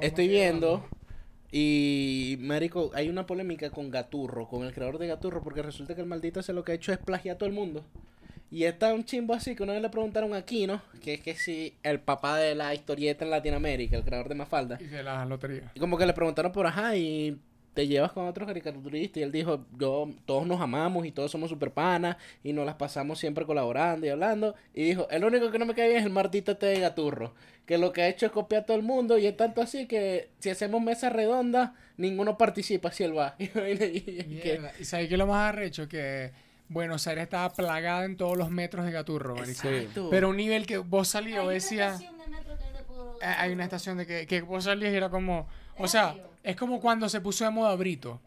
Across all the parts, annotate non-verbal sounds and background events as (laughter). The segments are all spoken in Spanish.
estoy viendo y, marico, hay una polémica con Gaturro, con el creador de Gaturro, porque resulta que el maldito ese lo que ha hecho es plagiar a todo el mundo. Y está un chimbo así que una vez le preguntaron a Kino, que es que si el papá de la historieta en Latinoamérica, el creador de Mafalda. Y de la lotería. Y como que le preguntaron por ajá y te llevas con otros caricaturistas y él dijo, yo, todos nos amamos y todos somos super panas y nos las pasamos siempre colaborando y hablando. Y dijo, el único que no me cae bien es el martito este de Gaturro, que lo que ha hecho es copiar a todo el mundo y es tanto así que si hacemos mesa redonda, ninguno participa si él va. (laughs) Y- que- Mierda. ¿Y sabes qué es lo más arrecho? Que Buenos Aires estaba plagada en todos los metros de Gaturro. Exacto. Pero un nivel que vos salías Hay o una decías... estación de metro que Hay una estación de que, que vos salías y era como... O ¿En sea, es como cuando se puso de moda Brito.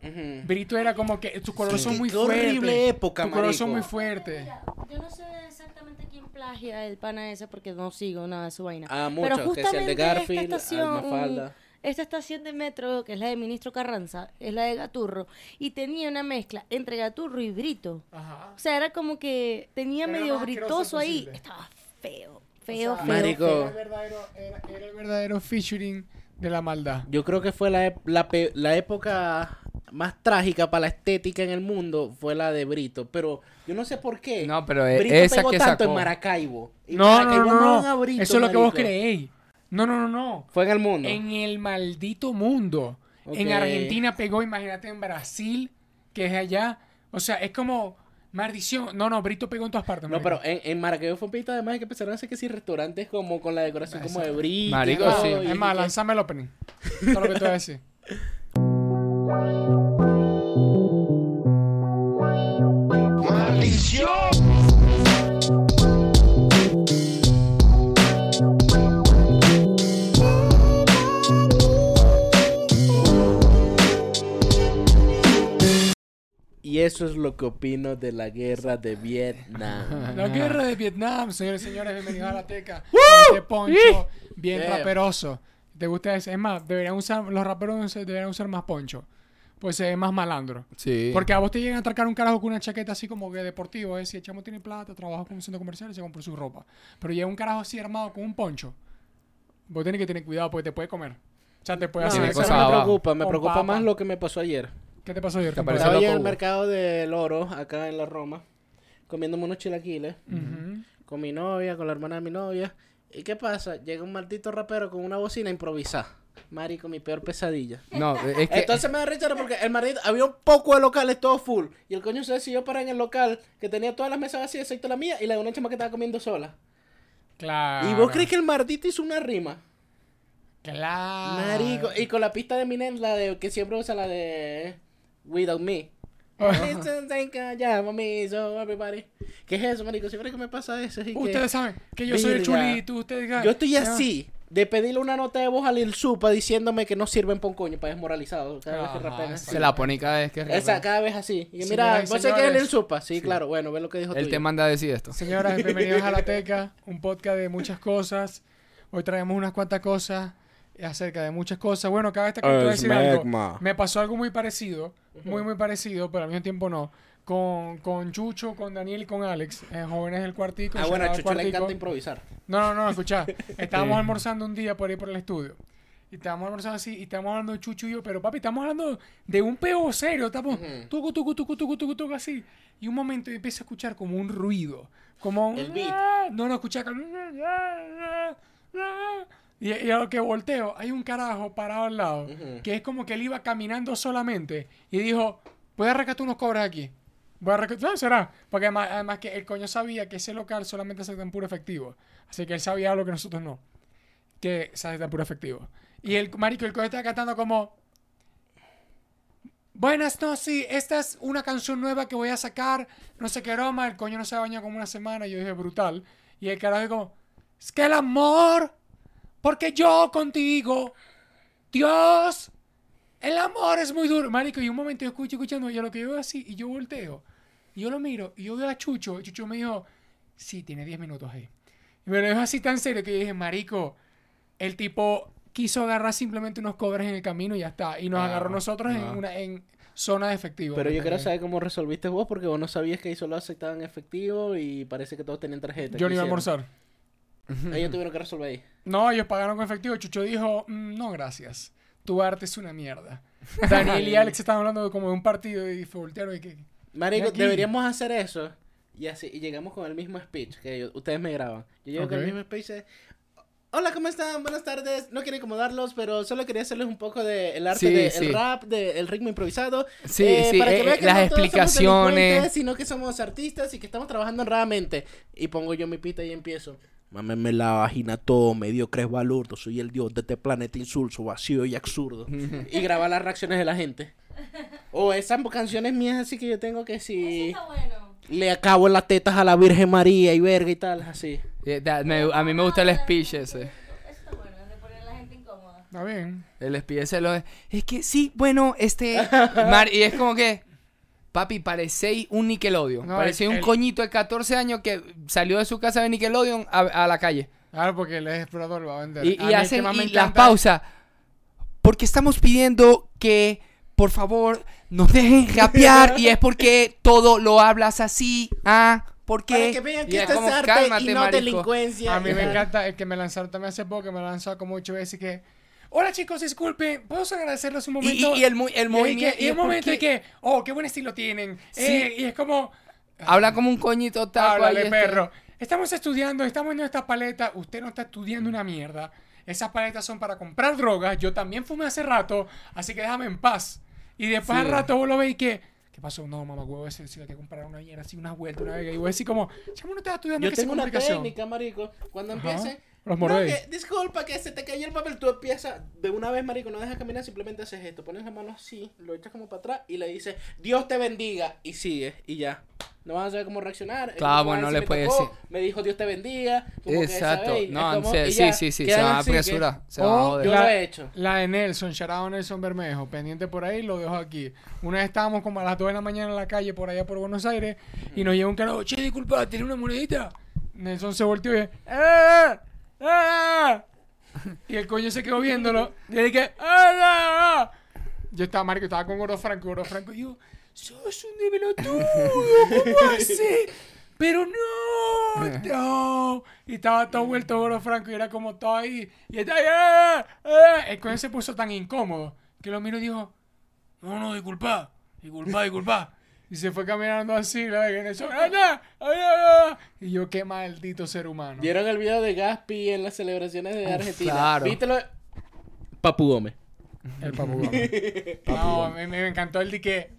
Brito era como que tus colores Sí, son muy horrible fuertes. época, tus colores son muy fuertes. Mira, yo no sé exactamente quién plagia el pana ese porque no sigo nada de su vaina. Ah, Pero que sea el de justamente Garfield, esta estación, esta estación de metro, que es la de Ministro Carranza, es la de Gaturro, y tenía una mezcla entre Gaturro y Brito. Ajá. O sea, era como que tenía Era medio britoso ahí. posible. Estaba feo, feo, O sea, feo. Marico. feo. Era el verdadero, era, era el verdadero featuring de la maldad. Yo creo que fue la, la, pe- la época más trágica para la estética en el mundo fue la de Brito, pero yo no sé por qué. No, pero e- Brito esa pegó que tanto en. Maracaibo. Y No, no, Maracaibo no, no. Brito, Eso es lo que vos creéis. No, no, no, no. Fue en el mundo. En el maldito mundo. En. Argentina pegó, imagínate en Brasil, que es allá. O sea, es como maldición. No, no, Brito pegó en todas partes. No, pero en, en Maracaibo fue un poquito además que empezaron a hacer que sí restaurantes como con la decoración como de Brito. y Marico, todo, sí. y- Es más, lanzame el opening. Todo lo que te voy a decir. (laughs) eso es lo que opino de la guerra de Vietnam. La guerra de Vietnam, señores y señores, bienvenidos a la teca. (laughs) Con este poncho bien Yeah. raperoso. ¿Te gusta ese? Es más, deberían usar, los raperos deberían usar más poncho. Pues se ve más malandro. Sí. Porque a vos te llegan a atracar un carajo con una chaqueta así como que deportivo, es si el chamo tiene plata, trabaja con un centro comercial y se compra su ropa. Pero llega un carajo así armado con un poncho. Vos tenés que tener cuidado porque te puede comer. O sea, te puede No, hacer... Eso no me preocupa, me preocupa papa. más lo que me pasó ayer. ¿Qué te pasó ayer? Te Estaba yo en el mercado del oro, acá en la Roma, comiéndome unos chilaquiles. Con mi novia, con la hermana de mi novia. ¿Y qué pasa? Llega un maldito rapero con una bocina improvisada. Marico, mi peor pesadilla. No, es que. Entonces me da rechera porque el marido, había un poco de locales todo full. Y el coño se decidió parar en el local que tenía todas las mesas vacías, excepto la mía, y la de una chama que estaba comiendo sola. Claro. ¿Y vos crees que el maldito hizo una rima? Claro. Marico, y con la pista de Minen, la de que siempre usa la de Without Me. Listen, think, uh, llama me, so everybody. ¿Qué es eso, marico? Siempre que me pasa eso. es que- Ustedes saben que yo soy el chulito, ustedes... Yo estoy así, de pedirle una nota de voz a Lil Supa diciéndome que no sirven pa' un coño, para desmoralizado. Cada vez que Ajá, rapean exacto. así. Se la pone cada vez que Esa, cada vez así. Y mira, ¿vos sabés que es. Lil Supa? Sí, claro, bueno, ve lo que dijo Él tuyo. te manda a decir esto. Señoras, bienvenidos a La (laughs) Teca, un podcast de muchas cosas. Hoy traemos unas cuantas cosas acerca de muchas cosas. Bueno, cada vez te quiero decir algo. Me pasó algo muy parecido, muy, muy parecido, pero al mismo tiempo no. Con, con Chucho, con Daniel y con Alex, eh, jóvenes del cuartico. Ah, bueno, a Chucho le Cuartico. encanta improvisar. No, no, no, escuchá. (laughs) Estábamos almorzando un día por ahí por el estudio. Y estábamos almorzando así, y estábamos hablando de Chucho y yo, pero papi, estamos hablando de un peo serio, estamos tucu, tucu, tucu, tucu, tucu, tucu, así. Y un momento yo empiezo a escuchar como un ruido, como un... El beat. No, no, escuchá como... Y, y a lo que volteo, hay un carajo parado al lado, que es como que él iba caminando solamente, y dijo, voy a rescatar unos cobres aquí. Voy a rescatar, será? Porque además, además que el coño sabía que ese local solamente se en puro efectivo. Así que él sabía lo que nosotros no. Que se en puro efectivo. Y el marico, el coño estaba cantando como... Buenas, no, sí, esta es una canción nueva que voy a sacar, no sé qué broma, el coño no se ha bañado como una semana, y yo dije, brutal. Y el carajo como, es que el amor, porque yo contigo, Dios, el amor es muy duro. Marico, y un momento yo escucho escuchando, y a lo que yo veo así, y yo volteo, y yo lo miro, y yo veo a Chucho, y Chucho me dijo, sí, tiene 10 minutos ahí. Y me lo dijo así tan serio que yo dije, Marico, el tipo quiso agarrar simplemente unos cobres en el camino y ya está. Y nos Ah, agarró nosotros en ah. una en zona de efectivo. Pero yo quiero saber cómo resolviste vos, porque vos no sabías que ahí solo aceptaban efectivo y parece que todos tenían tarjeta. Yo no ¿Qué iba a almorzar. Ellos tuvieron que resolver ahí. No, ellos pagaron con efectivo. Chucho dijo, "Mm, no, gracias. Tu arte es una mierda. Daniel y (laughs) Alex estaban hablando de como de un partido y voltearon y que... Marico, deberíamos hacer eso. Y así, y llegamos con el mismo speech que yo- ustedes me graban. Yo llego con el mismo speech de, Hola, ¿cómo están? Buenas tardes. No quiero incomodarlos, pero solo quería hacerles un poco del el arte Sí, del sí. rap, del ritmo improvisado. Sí, eh, sí, para que eh, vean que las no todos somos explicaciones. sino que somos artistas y que estamos trabajando honradamente. Y pongo yo mi pita y empiezo. Mámeme la vagina todo, mediocre es balurdo. Soy el dios de este planeta insulso, vacío y absurdo. (laughs) y graba las reacciones de la gente. O esas canciones mías así que yo tengo que si Eso está bueno. le acabo en las tetas a la Virgen María y verga y tal, así. Eh, me- a mí me gusta el speech ese. Eso está bueno, de poner a la gente incómoda. Está bien. El speech ese lo es. Es que sí, bueno, este. (laughs) Mar- y es como que. Papi, parecéis un Nickelodeon. No, parecéis un el- coñito de 14 años que salió de su casa de Nickelodeon a, a la calle. Claro, porque el explorador lo va a vender. Y, A y hacen las pausas. Porque estamos pidiendo que, por favor, nos dejen rapear. y es porque todo lo hablas así. Ah, ¿por qué? Para que vean que es esto es como, arte cálmate, y no marico. delincuencia. A mí me encanta el que me lanzaron también hace poco, que me lanzó como ocho veces que... Hola chicos, disculpen, ¿puedo agradecerles un Y, momento? y- y el, mu- el Y- movimiento. Y, y un momento de que, oh, qué buen estilo tienen. Sí. Eh, y es como, Habla como un coñito taco. háblale este. perro. Estamos estudiando, estamos en esta paleta. Usted no está estudiando una mierda. Esas paletas son para comprar drogas. Yo también fumé hace rato, así que déjame en paz. Y después Sí. al rato vos lo veis que, ¿qué pasó? No, mamá, huevo, ese si hay que comprar una mierda, así unas vueltas, una vez. Y vos decís como, chamo, no estás estudiando Yo que tengo una técnica, marico. Cuando Ajá. empiece. Los no, mordéis. que, disculpa que se te cayó el papel. Tú empiezas de una vez, marico. No dejas caminar, simplemente haces esto. Pones la mano así, lo echas como para atrás y le dices, Dios te bendiga. Y sigue, y ya. No vas a saber cómo reaccionar. Claro, no bueno, a le puedes decir. Me dijo Dios te bendiga. como que, Exacto. ¿sabéis? No, como- sí, y sí, sí, sí, se quedan va a que- apresurar. Se va a joder. Yo La- lo he hecho. La de Nelson, Sharado Nelson Bermejo, pendiente por ahí, lo dejo aquí. Una vez estábamos como a las 2 de la mañana en la calle por allá por Buenos Aires y nos llegó un carajo, che, disculpa, ¿tiene una monedita? Nelson se volteó y ¡eh! ¡Eh! Y el coño se quedó viéndolo y le dije, ¡ah! Yo estaba, marico, estaba con Gordo Franco, Gordo Franco, y yo, sos un develotudo, ¿cómo hace? Pero no, (laughs) no. Y estaba todo vuelto Gordo Franco y era como todo ahí. Y estaba ahí, ¡eh! ¡eh! El coño se puso tan incómodo que lo miró y dijo, no, no, disculpa, disculpa, disculpa. Y se fue caminando así, la vez en eso, ¡ah, ah, ah, ah! Y yo, qué maldito ser humano. ¿Vieron el video de Gaspi en las celebraciones de Argentina? claro. ¿Vítelo? Papu Gómez. El papu Gómez. (laughs) No, me encantó el de que.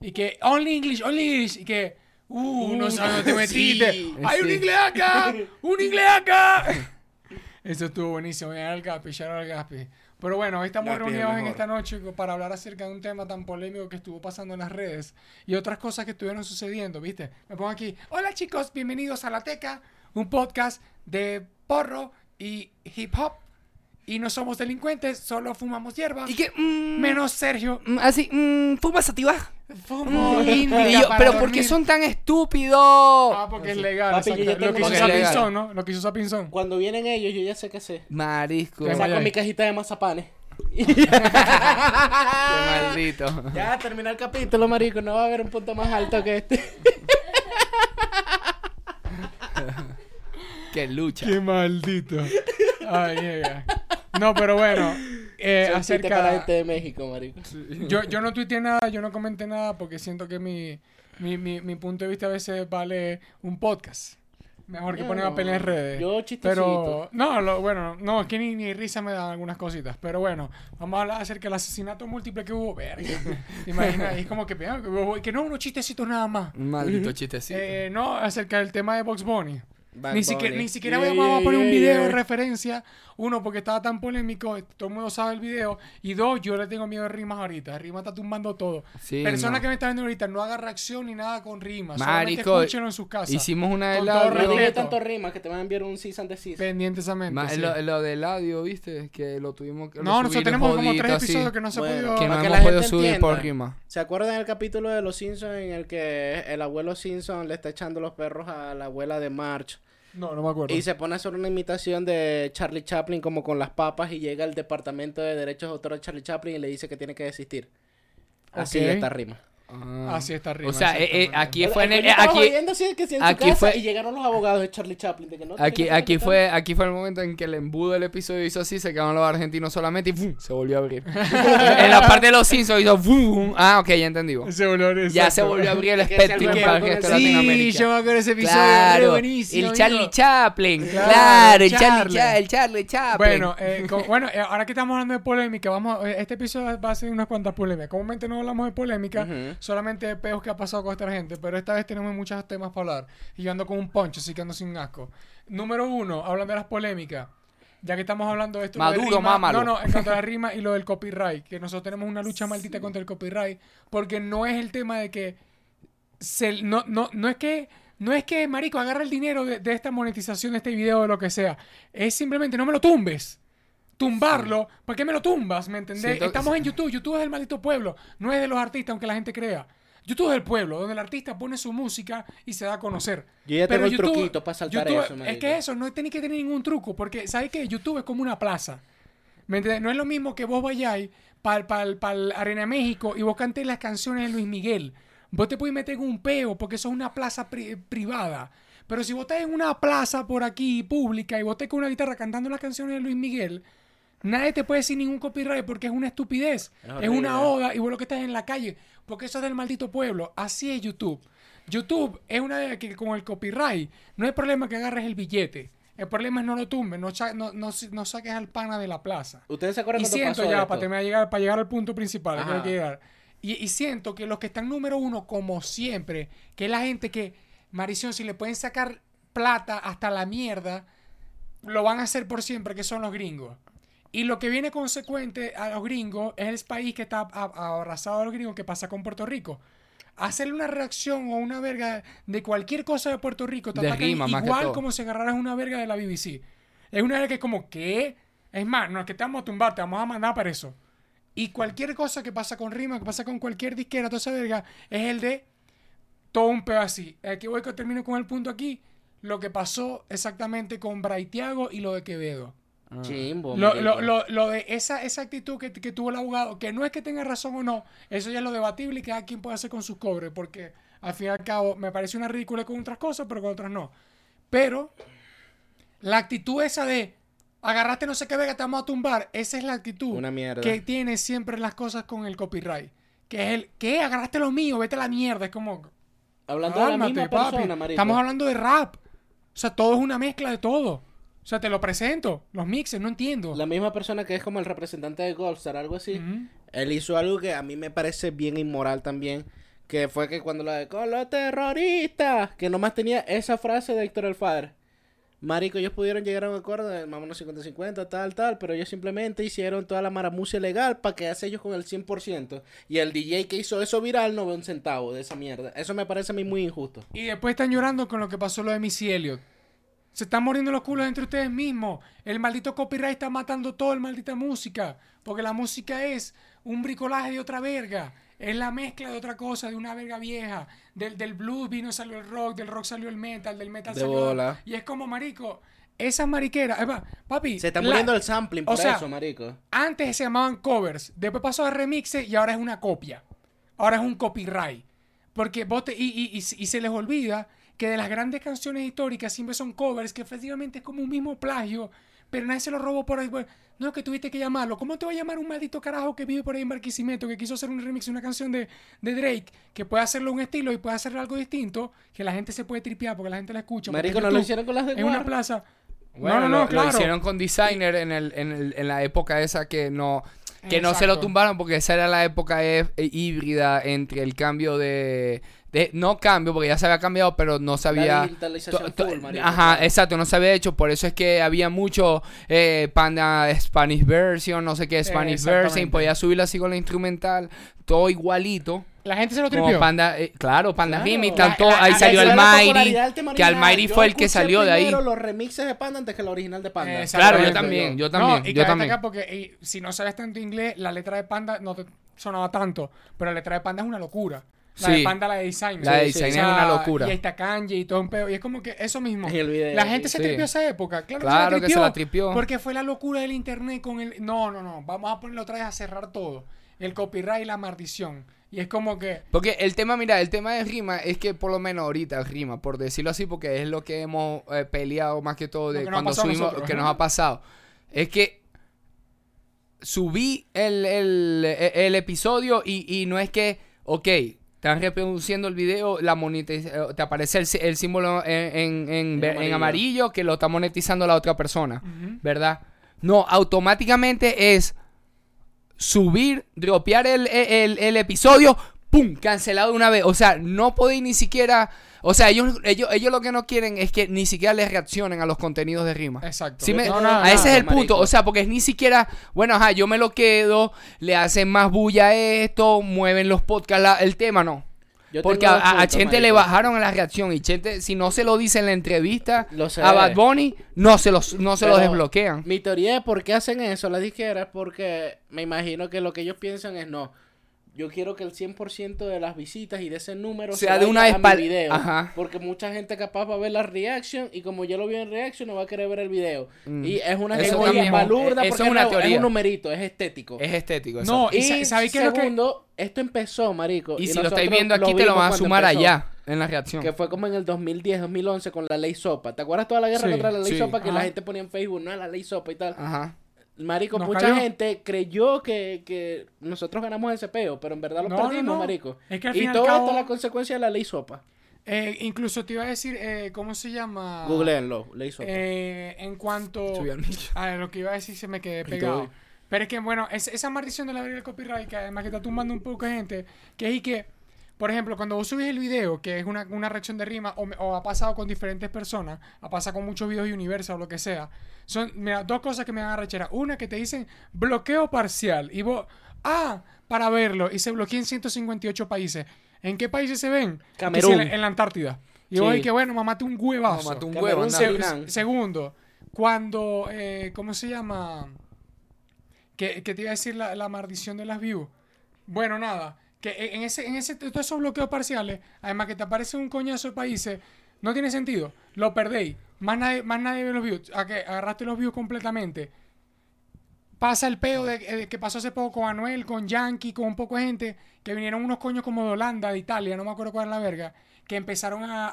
Y que, only English, only English. Y que, uh, no Uh, sabes dónde te metiste. sí. ¡Hay un inglés acá! ¡Un (laughs) inglés acá! (laughs) Eso estuvo buenísimo. Era el Gaspi, out al Gaspi. Pero bueno, hoy estamos reunidos en esta noche para hablar acerca de un tema tan polémico que estuvo pasando en las redes y otras cosas que estuvieron sucediendo, ¿viste? Me pongo aquí. Hola chicos, bienvenidos a La Teca, un podcast de porro y hip hop. Y no somos delincuentes, solo fumamos hierba. Y que. mm, Menos Sergio. mm, Así, mm, fuma sativa. Indica yo, para pero ¿por qué son tan estúpidos? Ah, porque es legal. Papi, yo ya Lo que tengo hizo Sapinzón, ¿no? Lo que hizo Sapinzón. Cuando vienen ellos, yo ya sé qué sé. Marisco. Qué Saco mi cajita de mazapanes. (laughs) maldito. Ya, termina el capítulo, marico. No va a haber un punto más alto que este. Qué lucha. Qué maldito. Ay, llega. No, pero bueno. Eh, chiste para acerca. gente de México, marico. Yo, yo no tuiteé nada, yo no comenté nada porque siento que mi, mi, mi, mi punto de vista a veces vale un podcast. Mejor que poner pelear en redes. Yo chistecito. Pero, no, lo, bueno, no, es que ni, ni risa me dan algunas cositas. Pero bueno, vamos a hablar acerca del asesinato múltiple que hubo. Verga. (laughs) ¿Te imaginas? Es como que, "Ah, que no, unos chistecitos nada más. Maldito chistecito. Eh, no, acerca del tema de Box Bunny. Bad Ni siquiera, ni siquiera Yeah, vamos a yeah, poner un yeah, video de referencia. Uno, porque estaba tan polémico, todo el mundo sabe el video. Y dos, yo le tengo miedo de rimas ahorita. Rima está tumbando todo. Sí, Persona no. que me está viendo ahorita, no haga reacción ni nada con rimas. Marico, en sus casas. Hicimos una de Con la. todo No tanto rimas que te van a enviar un cease and desist. Pendientesamente. Ma- sí. lo, lo del audio, ¿viste? Que lo tuvimos que. lo No, nosotros tenemos como tres así, episodios que no se ha Bueno, podido. Que no hemos podido subir por entienda. rima. ¿Se acuerdan del capítulo de Los Simpsons en el que el abuelo Simpson le está echando los perros a la abuela de March? No, no me acuerdo. Y se pone a hacer una imitación de Charlie Chaplin como con las papas y llega al departamento de derechos de autor de Charlie Chaplin y le dice que tiene que desistir. Así Ok. esta rima. Ah. Así está arriba. O sea, eh, eh, aquí fue en el aquí- así que sí en aquí fue- y llegaron los abogados de Charlie Chaplin de que no Aquí, aquí fue, aquí fue el momento en que el embudo del episodio hizo así, se quedaron los argentinos solamente y ¡fum! se volvió a abrir. (laughs) en la parte de los Simpsons hizo ¡fum! Ah, ok, ya entendí. Se volvió, Ya se volvió a abrir el Es (laughs) que ese Spectrum algo para con resto de Sí, yo me acuerdo ese episodio. Claro, buenísimo. el Charlie amigo. Chaplin. Claro, Claro, el Charlie. Charlie, Cha- el Charlie Chaplin. Bueno, eh, co- bueno eh, ahora que estamos hablando de polémica, vamos, este episodio va a ser unas cuantas polémicas. Comúnmente no hablamos de polémica. Solamente de peos que ha pasado con esta gente, pero esta vez tenemos muchos temas para hablar. Y yo ando con un poncho, así que ando sin asco. Número uno, hablando de las polémicas. Ya que estamos hablando de esto. Maduro, mámalo. No, no, en cuanto a la rima y lo del copyright. Que nosotros tenemos una lucha (laughs) maldita contra el copyright. Porque no es el tema de que. Se, no, no, no es que. No es que, marico, agarra el dinero de, de esta monetización de este video o lo que sea. Es simplemente no me lo tumbes. Tumbarlo. ¿Por qué me lo tumbas? ¿Me entendés? Siento- Estamos en YouTube. YouTube es del maldito pueblo. No es de los artistas, aunque la gente crea. YouTube es del pueblo, donde el artista pone su música y se da a conocer. Yo ya Pero tengo el truquito para saltar YouTube- eso, Es marico. que eso, no tenéis que tener ningún truco, porque ¿sabes qué? YouTube es como una plaza. ¿Me entiendes? No es lo mismo que vos vayáis para el Arena México y vos cantéis las canciones de Luis Miguel. Vos te podés meter en un peo porque eso es una plaza pri- privada. Pero si vos estás en una plaza por aquí pública y vos estás con una guitarra cantando las canciones de Luis Miguel, nadie te puede decir ningún copyright porque es una estupidez. Es Es, una oda y vos lo que estás en la calle. Porque eso es del maldito pueblo. Así es YouTube. YouTube es una de que con el copyright no hay problema que agarres el billete. El problema es no lo tumbes, no, no, no, no saques al pana de la plaza. ¿Ustedes se acuerdan Y siento pasó ya, esto? para, terminar llegar, para llegar al punto principal, que hay que llegar. Y, y siento que los que están número uno, como siempre, que es la gente que, Marición, si le pueden sacar plata hasta la mierda, lo van a hacer por siempre, que son los gringos. Y lo que viene consecuente a los gringos es el país que está abrazado a los gringos, que pasa con Puerto Rico. Hacerle una reacción o una verga de cualquier cosa de Puerto Rico, te rima, igual como si agarraras una verga de la BBC. Es una verga que es como, ¿qué? Es más, no es que te vamos a tumbar, te vamos a mandar para eso. Y cualquier cosa que pasa con rima, que pasa con cualquier disquera, toda esa verga, es el de todo un pedo así. Aquí voy que termino con el punto aquí. Lo que pasó exactamente con Braithiago y lo de Quevedo. Chimbo, Lo, lo, lo, lo de esa, esa actitud que, que tuvo el abogado, que no es que tenga razón o no, eso ya es lo debatible y cada quien puede hacer con sus cobres, porque al fin y al cabo me parece una ridícula con otras cosas, pero con otras no. Pero la actitud esa de agarraste no sé qué verga, te vamos a tumbar, esa es la actitud Una mierda. que tiene siempre las cosas con el copyright. Que es el, ¿qué? Agarraste lo mío, vete a la mierda. Es como, Hablando de la misma persona. Estamos hablando de rap. O sea, todo es una mezcla de todo. O sea, te lo presento. Los mixes, no entiendo. La misma persona que es como el representante de Goldstar, algo así. Él hizo algo que a mí me parece bien inmoral también. Que fue que cuando la de con los terroristas, que nomás tenía esa frase de Héctor el Father. Marico, ellos pudieron llegar a un acuerdo de vámonos 50-50, tal, tal, pero ellos simplemente hicieron toda la maramucia legal para quedarse ellos con el 100%. Y el DJ que hizo eso viral no ve un centavo de esa mierda. Eso me parece a mí muy injusto. Y después están llorando con lo que pasó lo de Missy Elliott. Se están muriendo los culos entre ustedes mismos. El maldito copyright está matando toda la maldita música. Porque la música es un bricolaje de otra verga. Es la mezcla de otra cosa, de una verga vieja. Del, del blues vino salió el rock, del rock salió el metal, del metal De salió... bola. Y es como, marico, esas mariqueras... Papi... Se está la- muriendo el sampling por o sea, eso, marico. Antes se llamaban covers, después pasó a remixes y ahora es una copia. Ahora es un copyright. Porque vos te- y, y- y- y se les olvida que de las grandes canciones históricas siempre son covers, que efectivamente es como un mismo plagio, pero nadie se lo robó por ahí. Bueno, No, que tuviste que llamarlo. ¿Cómo te va a llamar un maldito carajo que vive por ahí en Barquisimeto, que quiso hacer un remix de una canción de, de Drake, que puede hacerlo un estilo y puede hacerle algo distinto, que la gente se puede tripear porque la gente la escucha? Marico, no lo hicieron con las de Es una plaza. Bueno, no, no, lo, no, lo claro. hicieron con Designer en, el, en, el- en la época esa que no que no se lo tumbaron porque esa era la época e- e- híbrida entre el cambio de, de- no cambio porque ya se había cambiado pero no se había digitalización to- to- full, marico, ajá claro. exacto no se había hecho por eso es que había mucho eh, panda Spanish version no sé qué Spanish version exactamente. podía subirlo así con la instrumental todo igualito La gente se lo como tripió. panda eh, claro panda Claro. remix La- tanto la- ahí la- salió esa el era la Mighty que al Mighty fue el que salió de ahí los remixes de Panda antes que la original de Panda. Claro yo también yo No, también y yo también destacar porque eh, si no sabes tanto inglés, la letra de Panda no te sonaba tanto, pero la letra de Panda es una locura. La de Sí. Panda, la de Design. La de Sí, sí. Design es una locura. Y ahí está Kanye y todo un pedo. Y es como que eso mismo. En el video, La gente se tripió esa época. Claro, Claro que que se se la tripió. Porque fue la locura del internet con el. No, no, no. Vamos a ponerlo otra vez a cerrar todo. El copyright y la maldición. Y es como que. Porque el tema, mira, el tema de rima es que por lo menos ahorita rima, por decirlo así, porque es lo que hemos eh, peleado más que todo de que cuando subimos, nosotros, que nos ha pasado. Es que subí el, el, el episodio y, y no es que, ok, están reproduciendo el video, la eh, te aparece el, sí- el símbolo en, en, en amarillo. que lo está monetizando la otra persona. ¿verdad? No, automáticamente es subir, dropear el, el, el episodio, ¡pum! Cancelado de una vez. O sea, no podéis ni siquiera. O sea, ellos, ellos, ellos lo que no quieren es que ni siquiera les reaccionen a los contenidos de rima. Exacto. Sí me- No, a ese es el marico. punto. O sea, porque es ni siquiera, bueno, ajá, yo me lo quedo, le hacen más bulla a esto, mueven los podcasts, la- el tema no. Yo Porque tengo a, a- le bajaron a la reacción y Chente, si no se lo dice en la entrevista Lo a Bad Bunny, no se los, no se lo Pero desbloquean. Mi teoría de por qué hacen eso las disqueras es porque me imagino que lo que ellos piensan es no. Yo quiero que el 100% de las visitas y de ese número Sea se de una a mi video. Ajá. Porque mucha gente capaz va a ver la reaction y como ya lo vio en reaction no va a querer ver el video. Mm. Y es una Eso teoría balurda eso porque es una no, teoría. un numerito, es estético. Es estético. eso. No, y, y sa- ¿sabéis qué es lo que.? segundo, esto empezó, marico. Y, si lo estáis viendo aquí, te lo van a sumar empezó, allá, en la reacción. Que fue como en el 2010, 2011 con la ley Sopa. ¿Te acuerdas toda la guerra Sí, contra la ley sí. Sopa que la gente ponía en Facebook? No, la ley Sopa y tal. Ajá. Marico, Nos mucha cayó. gente creyó que, que nosotros ganamos ese peo, pero en verdad lo No, perdimos, no. marico. Es que al y fin y al todo cabo- esto es la consecuencia de la ley sopa. Eh, incluso te iba a decir, eh, ¿cómo se llama? Googleenlo, ley sopa. Eh, en cuanto a lo que iba a decir, se me quedé pegado. Pero es que, bueno, es- esa maldición de la ley del copyright, que además que está tumbando un poco de gente, que es y que, por ejemplo, cuando vos subís el video, que es una, una reacción de rima, o, me- o ha pasado con diferentes personas, ha pasado con muchos videos de Universal o lo que sea, son, mira, dos cosas que me dan a rechera. Una, que te dicen bloqueo parcial, y vos, ah, para verlo, y se bloquea en 158 países. ¿En qué países se ven? Camerún. En, la- en la Antártida. Y vos, y que bueno, mamate un huevazo. Mamate un huevo, se- segundo, cuando, eh, ¿cómo se llama? Que, que te iba a decir la, la maldición de las views. Bueno, nada, que en ese, en ese, todos esos bloqueos parciales, además que te aparece un coñazo de países, no tiene sentido. Lo perdéis. Más nadie, más nadie ve los views. A que agarraste los views completamente. Pasa el peo de, eh, que pasó hace poco con Anuel, con Yankee, con un poco de gente, que vinieron unos coños como de Holanda, de Italia, no me acuerdo cuál es la verga, que empezaron a,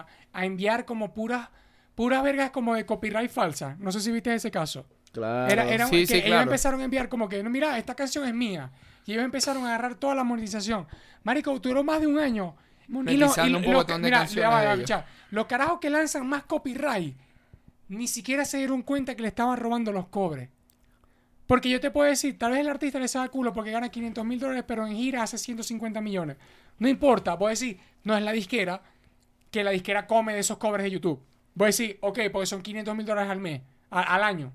a- a enviar como puras, puras vergas como de copyright falsa. No sé si viste ese caso. Claro. Era, era Sí, que sí, ellos claro. empezaron a enviar como que, no, mira, esta canción es mía. Y ellos empezaron a agarrar toda la monetización. Marico, duró más de un año. Y lo- Monetizando un lo- pocotón de mira, canciones ya va, de ya va, ellos. escucha. Los carajos que lanzan más copyright ni siquiera se dieron cuenta que le estaban robando los cobres. Porque yo te puedo decir, tal vez el artista le sabe culo porque gana 500 mil dólares, pero en gira hace 150 millones. No importa, voy a decir, no es la disquera, que la disquera come de esos cobres de YouTube. Voy a decir, ok, porque son 500 mil dólares al mes, al año.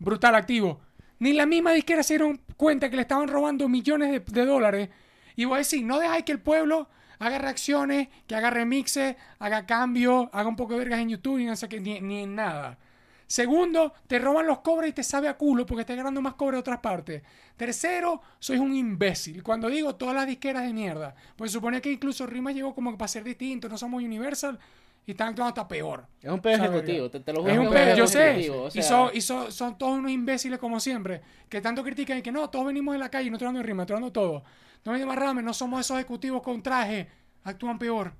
Brutal activo. Ni la misma disquera se dieron cuenta que le estaban robando millones de, dólares. Y voy a decir, no dejáis que el pueblo haga reacciones, que haga remixes, haga cambios, haga un poco de vergas en YouTube y no sé qué, ni, en nada. Segundo, te roban los cobres y te sabe a culo porque estás ganando más cobre de otras partes. Tercero, sois un imbécil. Cuando digo todas las disqueras de mierda, pues supone que incluso Rima llegó como que para ser distinto, no somos Universal y están actuando hasta peor. Es un peo O sea, ejecutivo, te, te lo juro. Es un pedo, yo sé. y son, y son, son todos unos imbéciles como siempre. Que tanto critican y que no, todos venimos de la calle, no estoy dando de rima, estoy dando todo. No me más rame, no somos esos ejecutivos con traje. Actúan peor.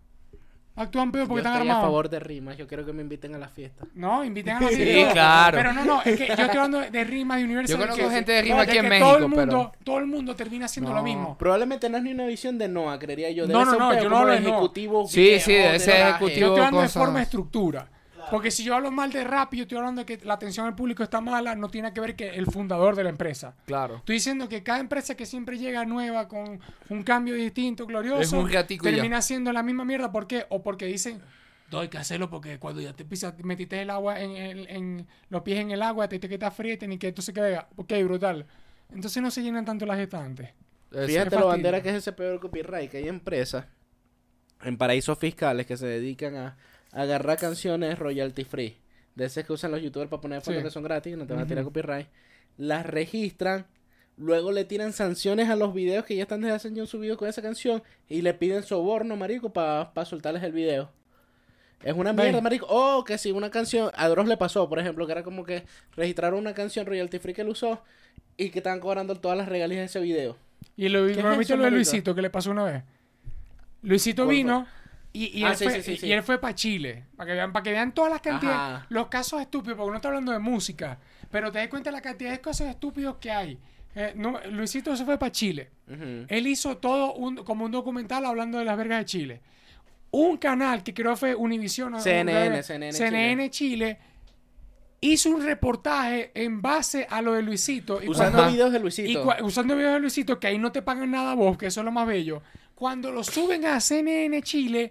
Actúan peor yo porque están estoy a favor de rimas, yo quiero que me inviten a la fiesta. No, inviten a (laughs) la Sí, fiesta. claro. Pero no, no, es que yo estoy hablando de, de rima de Universal. Yo conozco que- gente de rima no, aquí en que México, todo el mundo, pero- Todo el mundo termina haciendo lo mismo. Probablemente no es ni una visión de Noah, creería yo. Debe No, no, no, yo no hablo de ejecutivo. Sí, sí, de ese ejecutivo. Yo estoy hablando de forma de estructura. Porque si yo hablo mal de rap y yo estoy hablando de que la atención al público está mala, no tiene que ver que el fundador de la empresa. Claro. Estoy diciendo que cada empresa que siempre llega nueva con un cambio distinto, glorioso, termina haciendo la misma mierda. ¿Por qué? O porque dicen, no hay que hacerlo porque cuando ya te pisas, metiste el agua en, el- en los pies en el agua, te, te que te frieten y que esto se quede. Ok, brutal. Entonces no se llenan tanto las estantes. Eso. Fíjate fastidio. bandera que es ese peor copyright, que hay empresas en paraísos fiscales que se dedican a, a agarrar canciones royalty free. De esas que usan los youtubers para poner fotos Sí. que son gratis, no te van a tirar copyright. Las registran Luego le tiran sanciones a los videos que ya están desde hace años subidos con esa canción y le piden soborno, marico, para soltarles el video. Es una mierda, marico. O que si una canción, a Dross le pasó, por ejemplo, que era como que registraron una canción royalty free que él usó y que estaban cobrando todas las regalías de ese video. Y lo, ¿Qué es ¿no has visto eso, lo de? Luisito que le pasó una vez? Luisito ¿Cuál vino y, y Ah, él sí, fue, sí, sí, sí. y él fue para Chile. Para que vean, para que vean todas las cantidades. Ajá. Los casos estúpidos, porque uno está hablando de música. Pero te das cuenta de la cantidad de cosas estúpidos que hay. Eh, no, Luisito se fue para Chile. Él hizo todo un, como un documental hablando de las vergas de Chile. Un canal que creo fue Univision. o- CNN, CNN CNN Chile. hizo un reportaje en base a lo de Luisito. Y Usando cuando- videos de y Luisito. cua- usando videos de Luisito, que ahí no te pagan nada vos, que eso es lo más bello. Cuando lo suben a CNN Chile,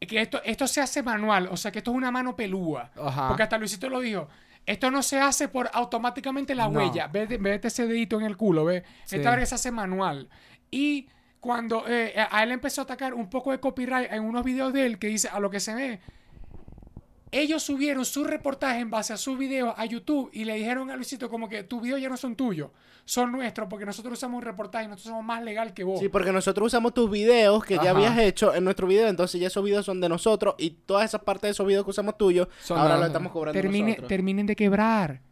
que esto, esto se hace manual, o sea que esto es una mano pelúa. Ajá. Porque hasta Luisito lo dijo. Esto no se hace por automáticamente la No. huella. Vete, vete ese dedito en el culo, ve. Sí. Esta verga se hace manual. Y cuando eh, a él empezó a atacar un poco de copyright en unos videos de él que dice a lo que se ve. Ellos subieron su reportaje en base a sus videos a YouTube y le dijeron a Luisito como que tus videos ya no son tuyos, son nuestros porque nosotros usamos un reportaje y nosotros somos más legal que vos. Sí, porque nosotros usamos tus videos que Ajá. ya habías hecho en nuestro video, entonces ya esos videos son de nosotros y todas esas partes de esos videos que usamos tuyos, Son ahora de lo estamos cobrando Termine- nosotros. terminen de quebrar.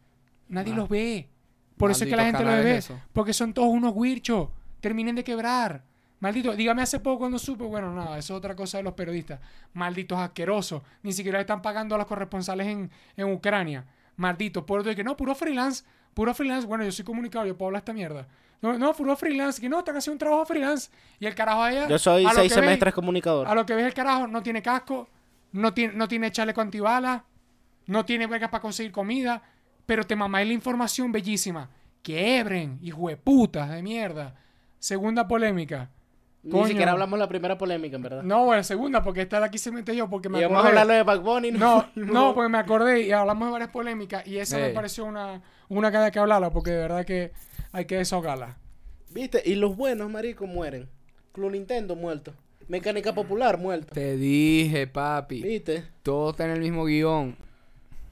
Nadie Ah. los ve. Por eso es que la gente los ve. Porque son todos unos wirchos. Terminen de quebrar. Maldito, dígame hace poco cuando supe, bueno, nada, eso es otra cosa de los periodistas. Malditos asquerosos. Ni siquiera están pagando a los corresponsales en, en Ucrania. Malditos. Por otro que no, puro freelance. Puro freelance. Bueno, yo soy comunicador, yo puedo hablar esta mierda. No, no, puro freelance. Que no, están haciendo un trabajo freelance. Y el carajo allá. Yo soy a seis semestres comunicador. a lo que ves el carajo, no tiene casco, no tiene, no tiene chaleco antibalas, no tiene vergas para conseguir comida, pero te mamáis la información bellísima. Quiebren, hijo de putas de mierda. Segunda polémica. Ni siquiera hablamos la primera polémica, en verdad. No, bueno, segunda, porque esta de aquí se mete yo, porque me y vamos a hablarlo de Bad Bunny. No, (laughs) no, porque me acordé y hablamos de varias polémicas y esa me pareció una, una que había que hablarla, porque de verdad que hay que desahogarla. ¿Viste? Y los buenos, marico, mueren. Club Nintendo muerto. Mecánica Popular muerto. Te dije, papi. ¿Viste? Todo está en el mismo guion.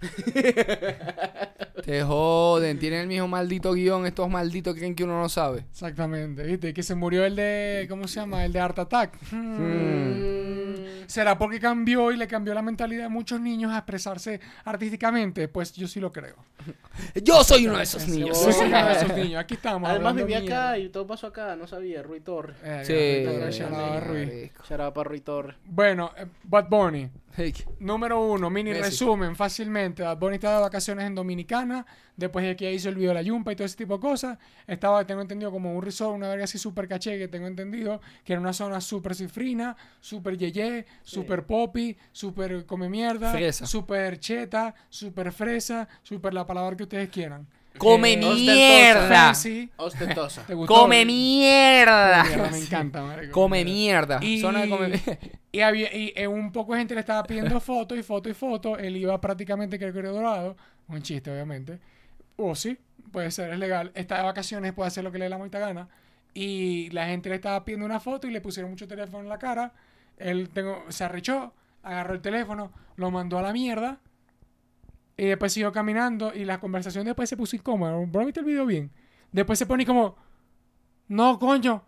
(laughs) Te joden, tienen el mismo maldito guion. Estos malditos creen que uno no sabe. Exactamente, ¿viste? Que se murió el de, ¿cómo se llama? El de Art Attack. Mm. ¿Será porque cambió y le cambió la mentalidad de muchos niños a expresarse artísticamente? Pues yo sí lo creo. (laughs) Yo soy uno de esos Yo niños. soy uno de esos niños. Aquí estamos. Además vivía acá y todo pasó acá, no sabía. Rui Torres. Eh, Sí. Para Rui Torres. Bueno, eh, Bad Bunny. Hey, Número uno, mini Messi. resumen, fácilmente. Bad Bunny estaba de vacaciones en Dominicana, después de que hizo el video de la Yumpa y todo ese tipo de cosas. Estaba, tengo entendido, como un resort, una verga así súper caché, que tengo entendido, que era una zona súper cifrina, súper yeye, súper poppy, súper come mierda, súper cheta, súper fresa, súper la palabra que ustedes quieran. Come Eh, mierda. fancy. Ostentosa. Come mierda. Mierda, me encanta, marico. Come mierda. Y, Zona de come (laughs) y, había, y eh, un poco de gente le estaba pidiendo (laughs) fotos y fotos y fotos. Él iba prácticamente creo que era dorado. Un chiste, obviamente. O sí, puede ser, es legal. Está de vacaciones, puede hacer lo que le dé la muita gana. Y la gente le estaba pidiendo una foto y le pusieron mucho teléfono en la cara. Él tengo, se arrechó, agarró el teléfono, lo mandó a la mierda. Y después siguió caminando y la conversación después se puso incómoda. ¿Bro, viste el video bien? Después se pone como, no, coño.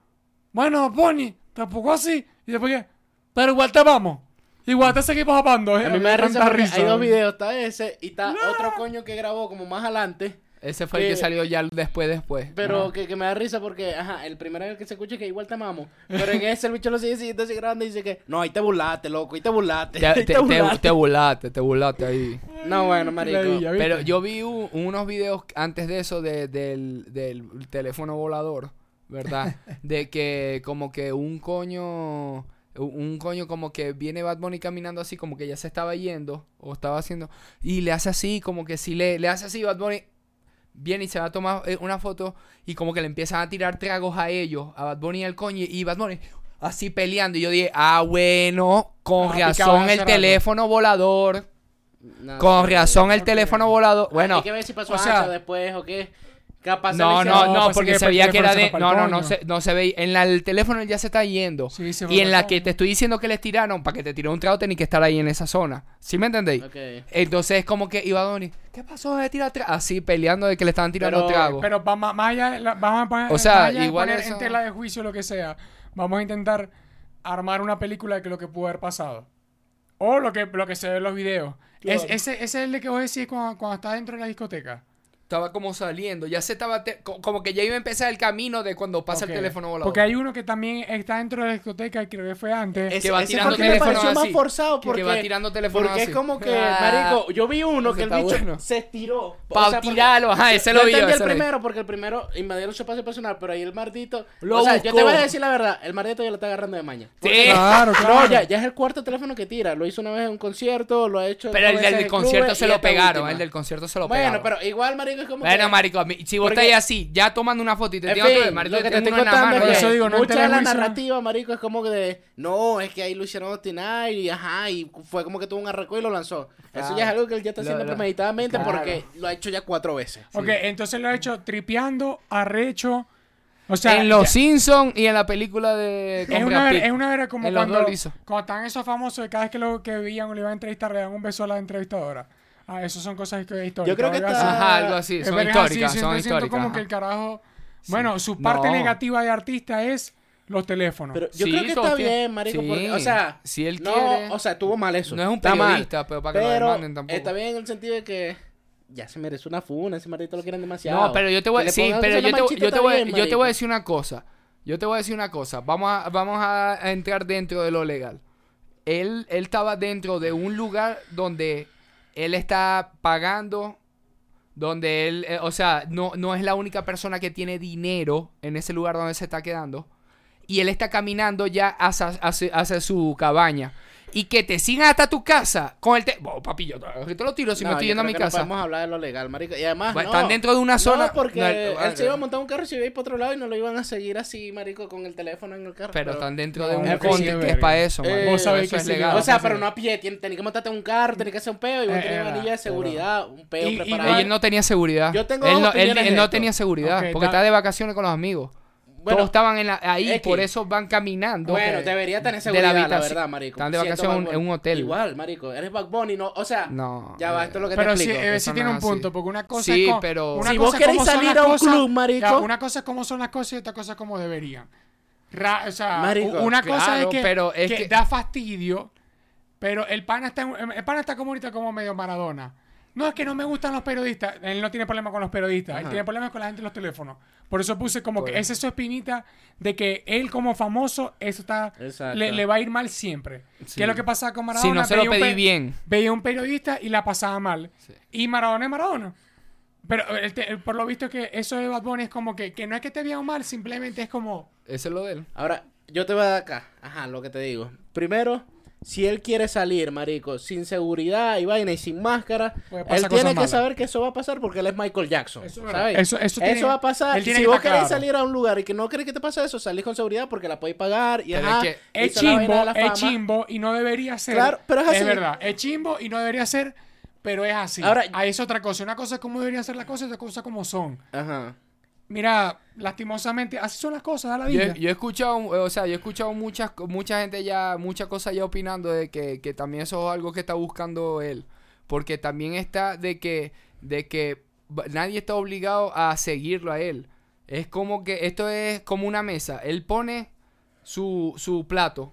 Bueno, Bonnie, tampoco así. Y después que, pero igual te vamos. Igual te seguimos amando. ¿eh? A mí me da risa porque hay dos videos. Está ese y está otro coño que grabó como más adelante. Ese fue el que salió ya después, después. Pero que, que me da risa porque, ajá, el primero en el que se escucha es que igual te amamos. Pero en ese el bicho lo sigue siguiendo así grande y dice que, no, ahí te burlaste, loco, ahí te burlaste. Te, (laughs) ahí te, te te- burlaste". te burlaste, te burlaste ahí. No, bueno, marico. Pero yo vi u- unos videos antes de eso de- del, del teléfono volador, ¿verdad? (laughs) De que como que un coño, un coño como que viene Bad Bunny caminando así, como que ya se estaba yendo o estaba haciendo, y le hace así, como que si le, le hace así Bad Bunny, viene y se va a tomar eh, una foto y como que le empiezan a tirar tragos a ellos, a Bad Bunny y al coño, y Bad Bunny así peleando. Y yo dije, ah, bueno, con Ah, razón el teléfono volador. No, Con razón el teléfono volador. Bueno, Hay que ver si pasó o sea- después o qué. Capaz No, no, no, porque veía que era de. No, no, no se, no se veía. En la, el teléfono ya se está yendo. Sí, se y en la que te estoy diciendo que les tiraron, para que te tiró un trago, tenés que estar ahí en esa zona. ¿Sí me entendéis? Ok. Entonces es como que iba Donny, ¿qué pasó de tirar trago? Así peleando de que le estaban tirando trago. Pero va más, allá, la- vamos a poner, O sea, más allá de igual poner eso- en tela de juicio lo que sea. Vamos a intentar armar una película de que lo que pudo haber pasado. O lo que, lo que se ve en los videos. Es, ese, ese es el que vos decís cuando, cuando estás dentro de la discoteca. Estaba como saliendo, ya se estaba, como que ya iba a empezar el camino de cuando pasa el teléfono volador. Porque hay uno que también está dentro de la discoteca creo que fue antes. Ese- va ese tirando porque me teléfonos pareció más así. forzado Que porque, va tirando teléfonos porque así. es como que, Ah. marico, yo vi uno que el bicho bueno. se estiró. Pa' porque- tirarlo, ajá, ese lo vi yo, entendí ese el vi. primero porque el primero invadieron su espacio personal, pero ahí el mardito... Lo o sea, yo te voy a decir la verdad, el mardito ya lo está agarrando de maña. Sí. Claro, claro. No, ya, ya es el cuarto teléfono que tira. Lo hizo una vez en un concierto, lo ha hecho... Pero el del, concierto se lo pegaron, el del concierto se lo Bueno, pegaron. pero igual, marico, es como Bueno, que... marico, si vos Porque- estáis así, ya tomando una foto y te fin, marico, lo que te tengo estoy contando es eso que digo, no mucha de la narrativa, marico, es como que de, no, es que ahí lo hicieron obstinar y ajá, y fue como que tuvo un arreco y lo lanzó. Eso ya es algo que él ya está haciendo lo- premeditadamente claro. porque lo ha hecho ya cuatro veces. Ok, entonces lo ha hecho tripeando, arrecho. O sea, en Los Simpsons y en la película de... es una, Pitt. es una vera como En los cuando, cuando están esos famosos y cada vez que lo que veían o le iban a entrevistar le dan un beso a la entrevistadora. Ah, eso son cosas que históricas. Yo creo que está- así. Ajá, algo así, son históricas, siento- son siento históricas. como ajá. que el carajo... Bueno, su parte No. negativa de artista es los teléfonos. Pero yo Sí, creo que está bien, marico, Sí, porque, o sea, si él no, quiere- o sea, tuvo mal eso. No es un está mal. periodista, pero para que lo demanden tampoco. está bien en el sentido de que ya se merece una funa, ese maldito lo quieren demasiado. No, pero yo te voy le sí, pero yo te, yo te voy, bien, yo te voy a decir una cosa. Yo te voy a decir una cosa. Vamos a, vamos a entrar dentro de lo legal. Él, él estaba dentro de un lugar donde él está pagando, donde él, eh, o sea, no, no es la única persona que tiene dinero en ese lugar donde se está quedando. Y él está caminando ya hacia, hacia- hacia su cabaña. Y que te sigan hasta tu casa con el... Te oh, papi, yo te te lo tiro si No, me estoy yendo a mi que no casa. podemos hablar de lo legal, marico. Y además, Bueno, no. están dentro de una zona- No, porque no, él se eh, iba a montar un carro y se iba a ir para otro lado y no lo iban a seguir así, marico, con el teléfono en el carro. Pero están dentro de No, un es que es para eso. Eh, Vos sabés eso que es sí, legal. O sea, pero no a pie, tenés que montarte en un carro, tenés que hacer un peo y vos Eh, tenés eh, una anilla de seguridad, un peo Y- preparado. igual- él no tenía seguridad. Yo tengo él no, él, él no tenía seguridad porque está de vacaciones con los amigos. Bueno, Todos estaban en la- ahí, por eso van caminando. Bueno, debería tener De la seguridad, la, habitación. verdad, marico. Están de vacaciones en un- en un hotel. Igual, marico. Eres Bad Bunny, no... O sea, No. ya va, eh, esto es lo que Pero te sí, explico. eh, Eso sí tiene un así. punto, porque una cosa Sí, es como, pero- una Si cosa vos cómo son salir las a un cosas- club, marico. ya, una cosa es como son las cosas y otra cosa es como deberían. Ra- o sea, Marico, una cosa claro, es que, pero es que que- da fastidio, pero el pana está el pana está como ahorita como medio Maradona. No es que no me gustan los periodistas, él no tiene problema con los periodistas, él tiene problemas con la gente en los teléfonos. Por eso puse como que Pues. esa es su espinita de que él como famoso, eso está Exacto. le, le va a ir mal siempre. Sí. ¿Qué es lo que pasa con Maradona? Si no se lo pedí pe- bien. veía un periodista y la pasaba mal. Y Maradona es Maradona. Pero el te- el- por lo visto que eso de Bad Bunny es como que, que no es que te vean mal, simplemente es como... Eso es lo de él. Ahora, yo te voy a dar acá. Ajá, lo que te digo. Primero, si él quiere salir, marico, sin seguridad y vaina y sin máscara, él tiene que malas. saber que eso va a pasar porque él es Michael Jackson. Eso es. ¿sabes? Eso- eso tiene- va a pasar. Si vos querés claro. salir a un lugar y que no querés que te pase eso, salís con seguridad porque la podéis pagar y ajá. es que Es chimbo, la es chimbo y no debería ser. Claro, pero es así. verdad, es chimbo y no debería ser, pero es así. Ahora- Ahí es otra cosa. Una cosa es cómo deberían ser las cosas y otra cosa como son. Ajá. Mira, lastimosamente, así son las cosas, da la Yo, vida. yo he escuchado, o sea, yo he escuchado muchas, mucha gente ya, muchas cosas ya opinando de que, que también eso es algo que está buscando él. Porque también está de que, de que nadie está obligado a seguirlo a él. Es como que esto es como una mesa. Él pone su, su plato.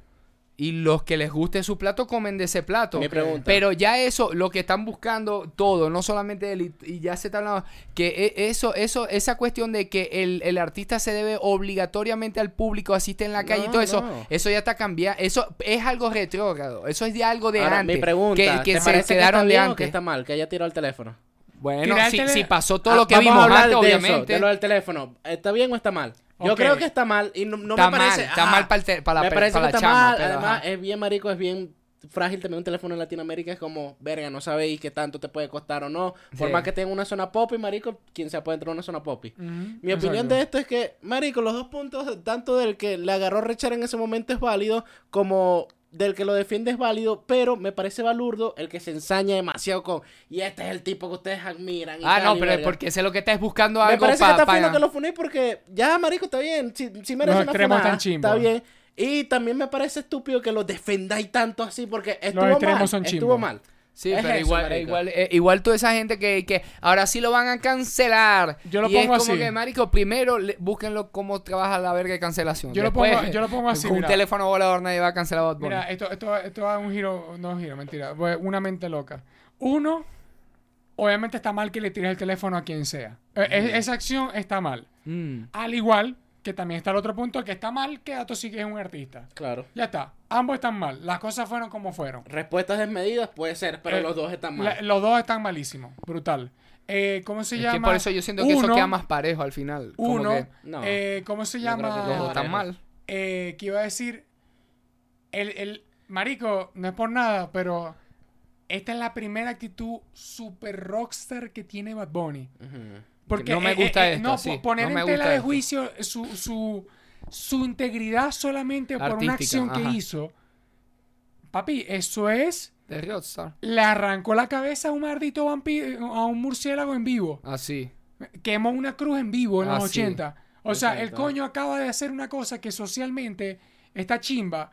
Y los que les guste su plato comen de ese plato. Mi pregunta. Pero ya eso, lo que están buscando todo, no solamente él, y, y ya se está hablando, que e- eso, eso, esa cuestión de que el, el artista se debe obligatoriamente al público, asiste en la calle y todo eso, no. eso ya está cambiando, eso es algo retrógrado, eso es de algo de Ahora, antes, mi pregunta, que, que ¿te se parece que quedaron está de antes. que está mal que haya tirado el teléfono? Bueno, si, si pasó todo Ah, lo que vamos a vimos hablar antes, de eso, obviamente, de lo del teléfono. ¿Está bien o está mal? Yo creo que está mal y no, no está me mal, parece... está ah, mal para, la, me parece para que la está chama, mal. pero Además, ajá. es bien marico, es bien frágil tener un teléfono en Latinoamérica. Es como, verga, no sabéis qué tanto te puede costar o no. Por Sí. más que tenga una zona pop y marico, quien se puede entrar a una zona pop. Ujú, Mi opinión de esto es que, marico, los dos puntos, tanto del que le agarró Richard en ese momento es válido, como del que lo defiende es válido, pero me parece balurdo el que se ensaña demasiado con, y este es el tipo que ustedes admiran. y Ah, no, pero es verga". porque sé lo que estás buscando Me algo parece pa- que está pa- fino que lo funéis porque ya, marico, está bien. Si, si merece Los una extremos funada, están chimbos. Está bien. Y también me parece estúpido que lo defendáis tanto así porque estuvo extremos mal. son estuvo mal. Sí, Es pero eso, igual, marico. igual, eh, igual toda esa gente que, que ahora sí lo van a cancelar. Yo lo y es pongo como así. que, marico, primero le- búsquenlo cómo trabaja la verga de cancelación. Yo lo pongo- yo lo pongo así, Con un mira. teléfono volador nadie va a cancelar a Bad Bunny. Mira, esto, esto, esto va a un giro, no un giro, mentira, una mente loca. Uno, obviamente está mal que le tires el teléfono a quien sea. Eh, e- Esa acción está mal. Mm. Al igual que también está el otro punto que está mal que Atosigue es un artista. Claro. Ya está. Ambos están mal. Las cosas fueron como fueron. Respuestas desmedidas puede ser, pero Eh, los dos están mal. La- los dos están malísimos. Brutal. Eh, ¿Cómo se Es llama? que por eso yo siento que eso Uno- queda más parejo al final. Como Uno, que No. eh, ¿cómo se llama? que los dos están mal. Eh, que iba a decir, el, el marico, no es por nada, pero esta es la primera actitud super rockstar que tiene Bad Bunny. Ujú. Porque No me eh, gusta eh, esto, no, sí, poner no me en tela de esto. juicio su, su, su integridad solamente por una acción que hizo. Papi, eso es. De Rockstar. Le arrancó la cabeza a un maldito vampiro, a un murciélago en vivo. Así. Quemó una cruz en vivo en Ah, los sí. 80. O sea, el coño acaba de hacer una cosa que socialmente está chimba,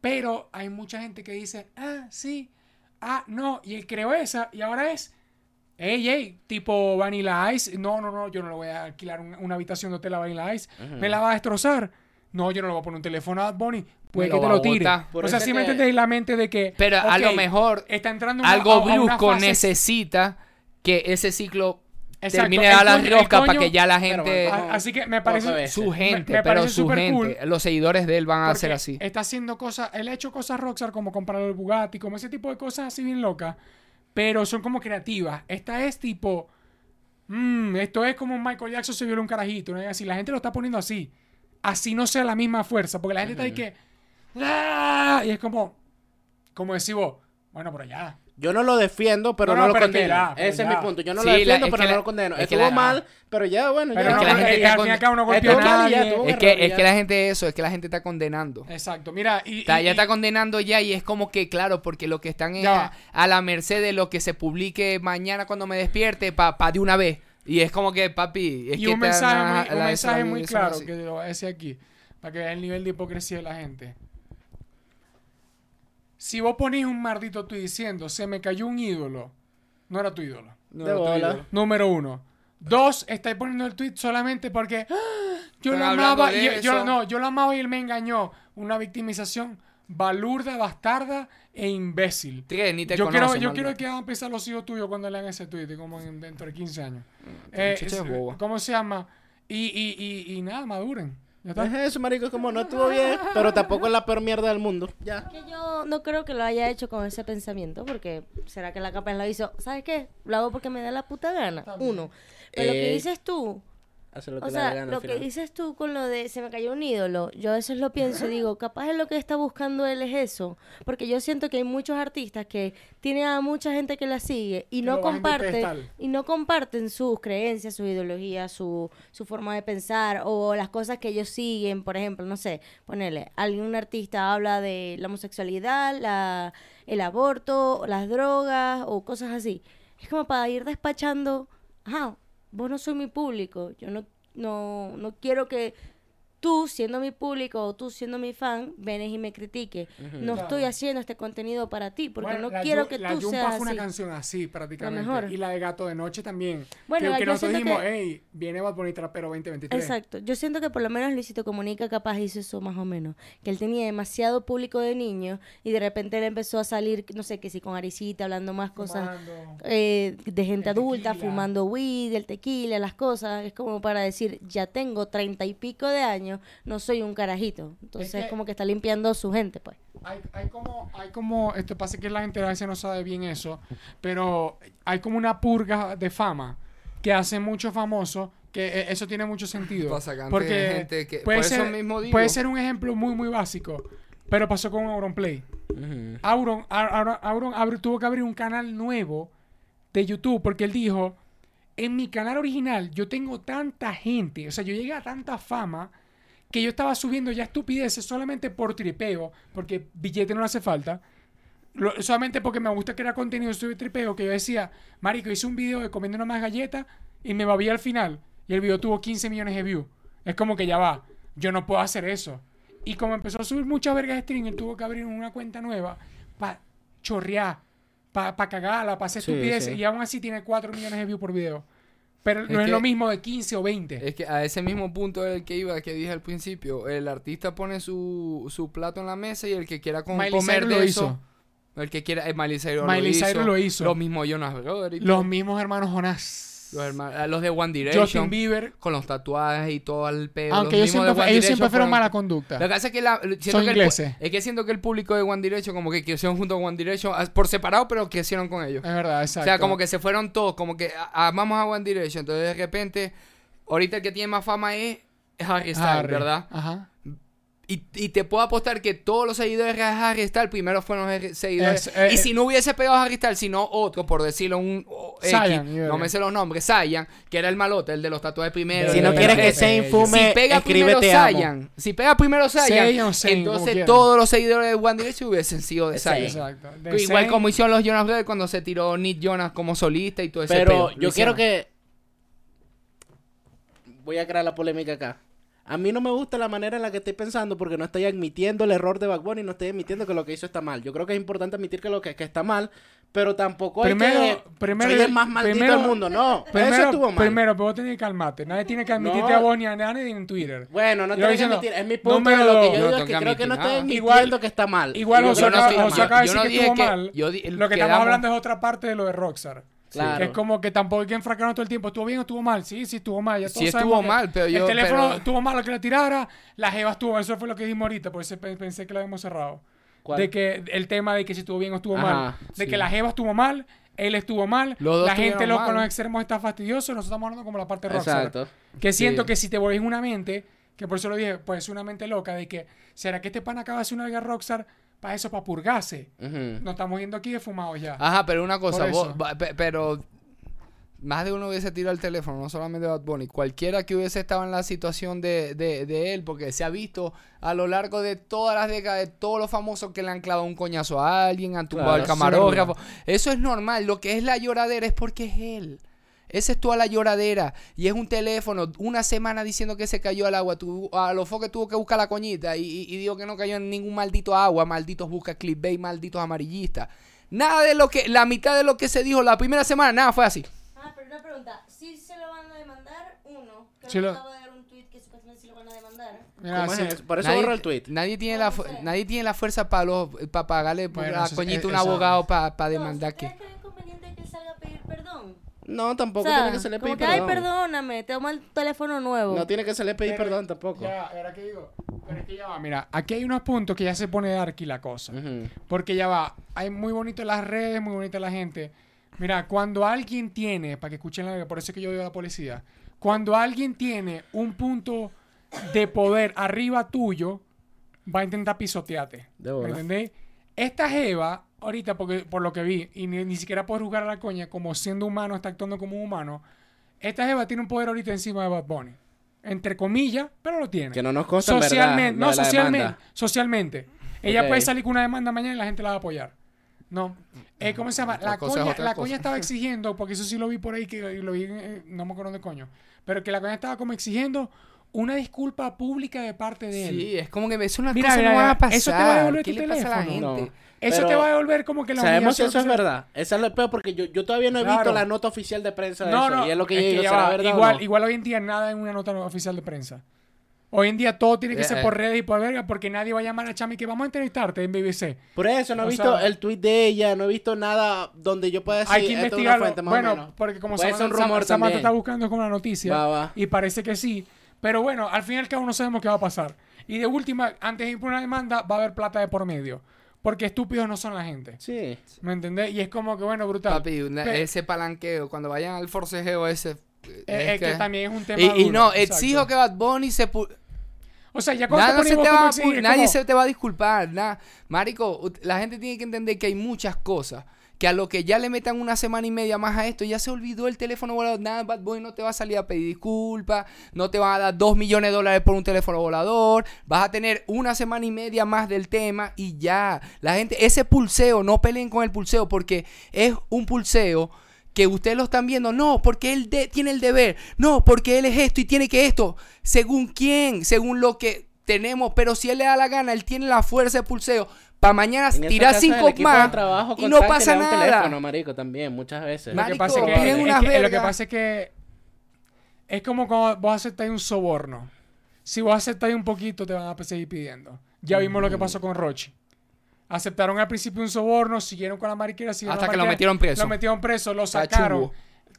pero hay mucha gente que dice, ah, sí, ah, no, y él creó esa, y ahora es, ey, ey, tipo Vanilla Ice, no, no, no, yo no le voy a alquilar un- una habitación de hotel a Vanilla Ice, me la va a destrozar. No, yo no le voy a poner un teléfono a Bad Bunny, puede Me que te lo a tire. O sea, eso sí me que- entendéis la mente de que, Pero a lo mejor está entrando una- algo a- a brusco fase- necesita que ese ciclo Exacto, termine de el dar la coño- el rosca para que ya la Pero gente, A- Así que me parece... Su gente, me pero parece su gente, cool. los seguidores de él van a ser así. Está haciendo cosas, él ha hecho cosas rockstar como comprar el Bugatti, como ese tipo de cosas así bien locas, pero son como creativas. Esta es tipo, mm, esto es como Michael Jackson se violó un carajito, ¿no? Así la gente lo está poniendo así, así no sea la misma fuerza, porque la gente está ahí que, ¡ah! y es como, como decís vos, bueno, pero ya. Yo no lo defiendo, pero No, no, no, lo pero que condeno. la- pero Ese es mi punto. Yo no Sí, lo la- defiendo, es pero no la- lo condeno. es que Estuvo la- mal, pero ya, bueno. Pero ya. no, que la gente está con- golpea a nadie. Es que, es que la gente eso, es que la gente está condenando. Exacto, mira, y, Está- y- ya y- está condenando ya y es como que, claro, porque lo que están es a, a la merced de lo que se publique mañana cuando me despierte para pa de una vez. Y es como que, papi, es y que un mensaje, la- muy, un la- mensaje la- muy claro que lo voy a decir aquí, para que vean el nivel de hipocresía de la gente. Si vos ponís un maldito tweet diciendo, se me cayó un ídolo, no era tu ídolo. No, De digo. Número uno. Dos, estáis poniendo el tweet solamente porque "Ah, yo lo amaba y yo no, yo lo amaba y él me engañó. Una victimización balurda, bastarda e imbécil. Tres, ni te yo conoce, quiero, yo quiero que van a pensar los hijos tuyos cuando lean ese tweet, como en- dentro de 15 años. Eh. ¿Cómo se llama? Y, y, y, y nada, maduren. ¿Ya está? Es eso, marico, como no estuvo bien, pero tampoco es la peor mierda del mundo. Ya. Que yo no creo que lo haya hecho con ese pensamiento, porque será que la capa lo hizo. ¿Sabes qué? Lo hago porque me da la puta gana. Uno. Pero lo que Eh, dices tú, Hace lo que o le da sea, gana lo que dices tú con lo de se me cayó un ídolo, yo a veces lo pienso y digo, (laughs) capaz es lo que está buscando él es eso, porque yo siento que hay muchos artistas que tienen a mucha gente que la sigue y no comparten y no comparten sus creencias, su ideología, su, su forma de pensar o las cosas que ellos siguen, por ejemplo, no sé, ponerle, algún artista habla de la homosexualidad, la, el aborto, las drogas o cosas así. Es como para ir despachando, ajá, vos no soy mi público, yo no, no, no quiero que tú, siendo mi público o tú, siendo mi fan, vienes y me critiques. No Claro. estoy haciendo este contenido para ti, porque Bueno, no la quiero que la tú Yumpa seas fue una así. canción así prácticamente. mejor. Y la de Gato de Noche también. Bueno, que, que yo nosotros dijimos, que- hey, viene Bad Bunny Trapero 2023. Exacto. Yo siento que por lo menos Luisito Comunica capaz hizo eso más o menos. Que él tenía demasiado público de niños y de repente él empezó a salir, no sé, que si con Arisita, hablando más cosas eh, de gente El adulta, tequila. fumando weed, el tequila, las cosas. Es como para decir, ya tengo treinta y pico de años, no soy un carajito. Entonces es que- como que está limpiando su gente, pues. Hay, hay como, hay como, esto pasa que la gente a veces no sabe bien eso, pero hay como una purga de fama que hace mucho famoso, que eh, eso tiene mucho sentido. Porque gente que- puede, por eso ser, mismo digo. puede ser un ejemplo muy, muy básico, pero pasó con Auronplay. Ujú. Auron, Auron, Auron abri- tuvo que abrir un canal nuevo de YouTube porque él dijo, en mi canal original yo tengo tanta gente, o sea, yo llegué a tanta fama que yo estaba subiendo ya estupideces solamente por tripeo, porque billete no le hace falta. Lo- solamente porque me gusta crear contenido subir tripeo, que yo decía, marico, hice un video de comiendo una más galletas y me babí al final. Y el video tuvo 15 millones de views. Es como que ya va, yo no puedo hacer eso. Y como empezó a subir muchas vergas de stream, él tuvo que abrir una cuenta nueva para chorrear, para pa cagarla, para hacer Sí, estupideces. sí. Y aún así tiene 4 millones de views por video. Pero Es no es que- lo mismo de 15 o 20. Es que a ese mismo punto del que iba, que dije al principio, el artista pone su, su plato en la mesa y el que quiera con- comer de lo eso, hizo. el que quiera, eh, Miley Cyrus Miley lo, hizo, lo hizo. Los mismos Jonas Brothers. Los mismos hermanos Jonas. Los, de One Direction. Justin Bieber. Con los tatuajes y todo el pelo. Aunque los ellos siempre, ellos siempre fueron mala Lo conducta. que pasa es que, la, siento Son que el- ingleses. es que siento que el público de One Direction como que crecieron junto con One Direction ah, por separado, pero crecieron con ellos. Es verdad, exacto. O sea, como que se fueron todos, como que a- amamos a One Direction. Entonces, de repente, ahorita el que tiene más fama es Harry Styles. ¿verdad? Ajá. Y, y te puedo apostar que todos los seguidores de Harry Styles primero fueron Harry- seguidores. Es- eh, y si no hubiese pegado a Harry Styles, sino otro, por decirlo, un X, no me sé los nombres, Zayan, que era el malote, el de los tatuajes primero. Si no quieres que el- Zayn fume, si pega escribe primero. Zayan, si pega primero como entonces todos los seguidores de One Direction hubiesen sido de. Zayn. Exacto. De Igual como hicieron los Jonas Brothers cuando se tiró Nick Jonas como solista y todo ese Pero pedo. Yo quiero que. Voy a crear la polémica acá. A mí no me gusta la manera en la que estoy pensando porque no estoy admitiendo el error de Bad Bunny, no estoy admitiendo que lo que hizo está mal. Yo creo que es importante admitir que lo que, que está mal, pero tampoco hay Primero- que primero- soy el más maldito primero- del mundo. No, (laughs) Primero, eso estuvo mal. primero, pero vos tenés que calmarte. Nadie tiene que admitirte No. a vos ni a nadie en Twitter. Bueno, no tengo que diciendo, admitir. Es mi punto número de lo que dos. yo Yo no digo es que creo que no estoy admitiendo Igual- que está mal. Igual Y que acaba, de decir no que estuvo que- mal. yo di- lo que quedamos- estamos hablando es otra parte de lo de Rockstar. Claro. Que es como que tampoco hay que enfracarnos todo el tiempo. ¿Estuvo bien o estuvo mal? Sí, sí estuvo mal. Ya Sí todos estuvo sabemos que mal, pero yo- El teléfono pero- estuvo mal lo que la tirara. La jeva estuvo... Eso fue lo que dijimos ahorita. Por eso pe- pensé que lo habíamos cerrado. ¿Cuál? De que el tema de que si estuvo bien o estuvo Ajá, mal. De sí. que la jeva estuvo mal. Él estuvo mal. Los dos la gente lo- mal. con los extremos está fastidioso. Nosotros estamos hablando como la parte de Rockstar. Exacto. Que siento Sí. que si te volvés una mente, que por eso lo dije, pues es una mente loca de que, ¿será que este pan acaba de hacer una verga Rockstar para eso, para purgarse? Ujú. Nos estamos yendo aquí de fumados ya. Ajá, pero una cosa, vos- pero más de uno hubiese tirado el teléfono, no solamente Bad Bunny, cualquiera que hubiese estado en la situación de, de, de él, porque se ha visto a lo largo de todas las décadas de todos los famosos que le han clavado un coñazo a alguien, han tumbado Claro, al sí, camarógrafo. Eso es normal, lo que es la lloradera es porque es él. Esa es toda la lloradera. Y es un teléfono, una semana diciendo que se cayó al agua. Tu, a los que tuvo que buscar la coñita. Y, y, y digo que no cayó en ningún maldito agua. Malditos busca clickbait, malditos amarillistas. Nada de lo que, la mitad de lo que se dijo la primera semana, nada fue así. Ah, pero una pregunta. Si se lo van a demandar, uno, que Sí lo- acaba de dar un tweet que supuestamente sí lo van a demandar. Mira, ¿Cómo es sí. eso? Por eso nadie, borra el tweet. Nadie tiene, No, la, no sé. nadie tiene la fuerza para para pagarle Bueno, a es- coñito un abogado para No, demandar que. ¿Crees que No, tampoco o sea, tiene que se le pedir que, ay, perdón. perdóname, te tomo el teléfono nuevo. No tiene que se le pedir Pero- perdón tampoco. Ya, ahora que digo. Pero es que ya va, mira, aquí hay unos puntos que ya se pone darky la cosa. Porque ya va, hay muy bonito las redes, muy bonita la gente. Mira, cuando alguien tiene, para que escuchen la por eso es que yo digo a la policía, cuando alguien tiene un punto de poder arriba tuyo, va a intentar pisotearte. De ¿Me bola. entendéis? Esta Jeva, ahorita, porque, por lo que vi, y ni, ni siquiera puedo jugar a la coña, como siendo humano, está actuando como un humano. Esta Jeva tiene un poder ahorita encima de Bad Bunny. Entre comillas, pero lo tiene. Que no nos consta Socialmente, no, socialmente. demanda. Socialmente. Ella puede salir con una demanda mañana y la gente la va a apoyar. No. Eh, ¿Cómo se llama? La coña, la coña estaba (laughs) exigiendo, porque eso sí lo vi por ahí, que lo vi, eh, no me acuerdo de coño. Pero que la coña estaba como exigiendo una disculpa pública de parte de él. Sí, es como que eso unas Mira, cosas mira, no van a pasar. eso te va a devolver ¿Qué tu le pasa a la teléfono. gente? No. Eso te va a devolver como que la Sabemos si eso es verdad. Esa es lo peor porque yo, yo todavía no he Claro. visto la nota oficial de prensa de No, eso. no, y es lo que es yo digo, ya ¿será va, o igual, no? igual hoy en día nada en una nota oficial de prensa. Hoy en día todo tiene que Eh, ser eh. por redes y por verga, porque nadie va a llamar a Chami que vamos a entrevistarte en BBC. Por eso no he O visto sea- el tweet de ella, no he visto nada donde yo pueda decir Hay que "Esto es una investigarlo. fuente más o Bueno, menos". porque como Samantha, un rumor Samantha está buscando como una noticia Va, va. y parece que sí. Pero bueno, al fin y al cabo no sabemos qué va a pasar. Y de última, antes de ir por una demanda, va a haber plata de por medio. Porque estúpidos no son la gente. Sí. ¿Me entendés? Y es como que, bueno, brutal. Papi, una- Pe- ese palanqueo, cuando vayan al forcejeo ese... Eh, es es que también es un tema Y, no, exacto. exijo que Bad Bunny se... pu- O sea, ya cuando Nada se te va a exigir, pu- es nadie como- se te va a disculpar, nada. Marico, la gente tiene que entender que hay muchas cosas que a lo que ya le metan una semana y media más a esto, ya se olvidó el teléfono volador. Nada, Bad Boy no te va a salir a pedir disculpas, no te van a dar dos millones de dólares por un teléfono volador, vas a tener una semana y media más del tema y ya. La gente, ese pulseo, no peleen con el pulseo porque es un pulseo que ustedes lo están viendo, no, porque él tiene el deber, no, porque él es esto y tiene que esto, según quién, según lo que tenemos, pero si él le da la gana, él tiene la fuerza de pulseo, para mañana tirar cinco más trabajo y no pasa le da un nada. teléfono, marico, también, muchas veces. Lo que pasa es que, es unas que- lo que vergas. pasa es que es como cuando vos aceptáis un soborno. Si vos aceptáis un poquito, te van a seguir pidiendo. Ya vimos lo que pasó con Rochi. Aceptaron al principio un soborno, siguieron con la mariquera, siguieron Hasta la que lo metieron preso. Lo metieron preso, lo sacaron.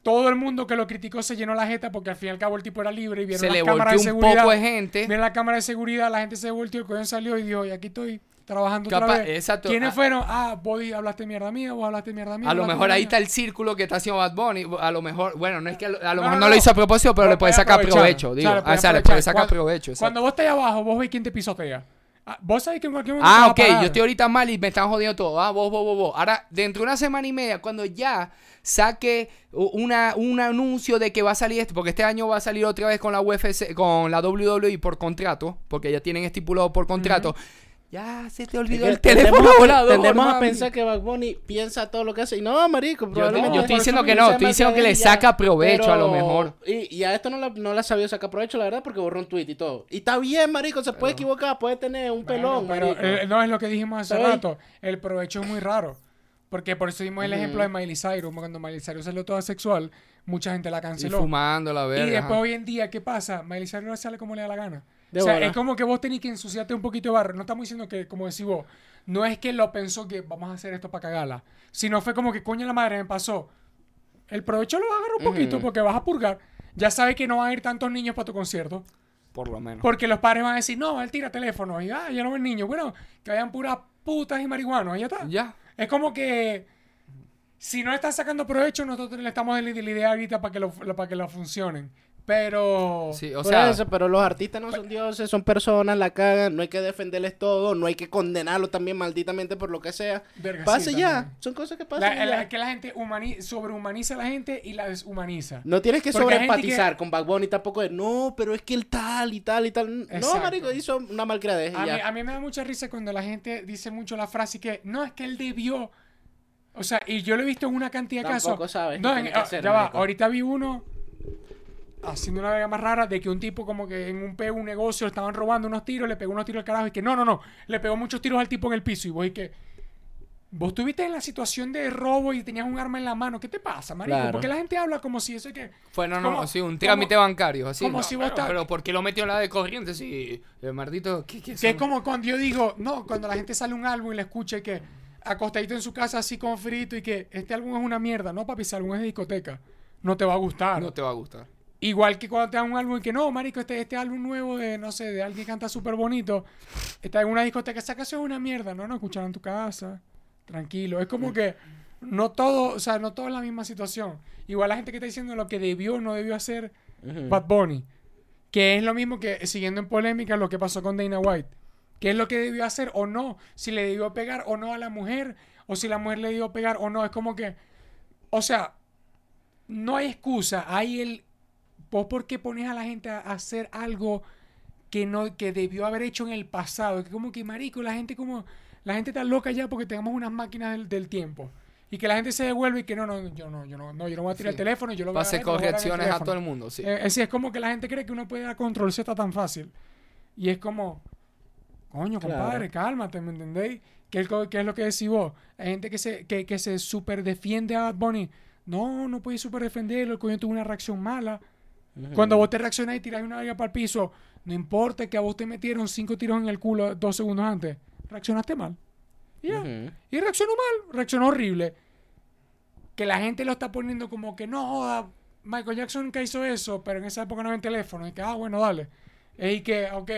Todo el mundo que lo criticó se llenó la jeta porque al fin y al cabo el tipo era libre y vieron se las le cámaras de volteó un seguridad. poco de gente. Vieron la cámara de seguridad, la gente se volteó, el coño salió y dijo, y aquí estoy trabajando otra Capaz- vez. exacto. ¿Quiénes Ah. fueron? Ah, vos hablaste mierda mía, vos hablaste mierda mía. A lo mejor ahí mía. está el círculo que está haciendo Bad Bunny. A lo mejor, bueno, no es que a lo, a lo No, mejor no, no, lo hizo a propósito, pero le puede sacar provecho. Digo, o sea, le aprovechar. puede sacar provecho. exacto. Cuando vos estés abajo, vos veis quién te pisotea. Ah, Vos sabés que en cualquier momento Ah, ok, yo estoy ahorita mal y me están jodiendo todo. Ah, vos, vos, vos, vos. Ahora, dentro de una semana y media, cuando ya saque una, un anuncio de que va a salir esto, porque este año va a salir otra vez con la UFC, con la WWE por contrato, porque ya tienen estipulado por contrato. Ya se te olvidó el teléfono tendemos volador. Tendemos a pensar que Bad Bunny piensa todo lo que hace. Y no, marico, Yo, te- yo estoy diciendo que no, estoy diciendo que le saca provecho a lo mejor. Y, y a esto no, la, no la sabía sacar provecho, la verdad, porque borró un tweet y todo. Y está bien, marico, se puede equivocar, puede tener un pelón, Bueno, pero marico. eh, no es lo que dijimos hace rato. El provecho es muy raro. Porque por eso dimos el ejemplo de Miley Cyrus. Cuando Miley Cyrus salió toda sexual, mucha gente la Y canceló. fumando la Y verga. después ajá. hoy en día, ¿qué pasa? Miley Cyrus sale como le da la gana. De o sea, bola. es como que vos tenés que ensuciarte un poquito de barro. No estamos diciendo que, como decís vos, no es que lo pensó que vamos a hacer esto para cagarla. Sino fue como que, coño la madre, me pasó. El provecho lo vas a agarrar un poquito porque vas a purgar. Ya sabes que no van a ir tantos niños para tu concierto. Por lo menos. Porque los padres van a decir, no, él tira teléfono. Y ah, ya no ven niños. Bueno, que vayan puras putas y marihuanos. y Ya está. Ya. Es como que si no están sacando provecho, nosotros le estamos dando la idea ahorita para que lo, para que lo funcionen. Pero Sí, o sea, eso, pero los artistas no son dioses, son personas, la cagan, no hay que defenderles todo, no hay que condenarlos también malditamente por lo que sea. Verga, Pase sí, ya, también. son cosas que pasan. la, y que la gente humani- sobrehumaniza a la gente y la deshumaniza. No tienes que sobreempatizar con Bad Bunny tampoco de, no, pero es que él tal y tal y tal. No, marico, hizo una malcriadez y A mí, a mí me da mucha risa cuando la gente dice mucho la frase que no es que él debió. O sea, y yo lo he visto en una cantidad de Tampoco casos. sabes No, en- ah, hacer, ya va, ahorita vi uno haciendo una vega más rara de que un tipo como que en un peo, un negocio, le estaban robando unos tiros, le pegó unos tiros al carajo y que no, no, no, le pegó muchos tiros al tipo en el piso y vos y que vos estuviste en la situación de robo y tenías un arma en la mano, ¿qué te pasa, marico? Claro. Porque la gente habla como si eso es que Fue, no, no, sí, un trámite bancario, así. como no, si vos pero, estás- pero ¿por qué lo metió en la de corriente? Sí, el maldito... ¿qué, qué Que es como cuando yo digo, no, cuando la gente sale un álbum y le escucha y que acostadito en su casa así con frito y que este álbum es una mierda. No, papi, ese álbum es de discoteca. No te va a gustar. No te va a gustar. Igual que cuando te dan un álbum y que no, marico, este, este álbum nuevo de, no sé, de alguien que canta súper bonito, está en una discoteca, esa canción es una mierda. No, no, escucharla en tu casa, tranquilo. Es como que no todo, o sea, no todo es la misma situación. Igual la gente que está diciendo lo que debió o no debió hacer. Bad Bunny. Que es lo mismo que, siguiendo en polémica, lo que pasó con Dana White. ¿Qué es lo que debió hacer o no? Si le debió pegar o no a la mujer, o si la mujer le debió pegar o no. Es como que, o sea, no hay excusa. Hay el, vos por qué pones a la gente a hacer algo que no, que debió haber hecho en el pasado. Que como que, marico, la gente como, la gente está loca ya porque tengamos unas máquinas del, del tiempo. Y que la gente se devuelve y que no, no, yo no, yo no, no, yo no voy a tirar Sí. el teléfono, yo lo voy a hacer correcciones a todo el mundo, sí. Eh, es, es como que la gente cree que uno puede dar control Z tan fácil. Y es como, coño, Claro. compadre, cálmate, ¿me entendéis? ¿Qué qué es lo que decís vos? Hay gente que se, que, que se super defiende a Bad Bunny. No, no puedes super defenderlo, el coño tuvo una reacción mala. Cuando vos te reaccionás y tirás una verga para el piso, no importa que a vos te metieron cinco tiros en el culo dos segundos antes, reaccionaste mal. Y reaccionó mal, reaccionó horrible. Que la gente lo está poniendo como que no joda, Michael Jackson nunca hizo eso, pero en esa época no había teléfono. Y que, ah, bueno, dale. Y que, ok.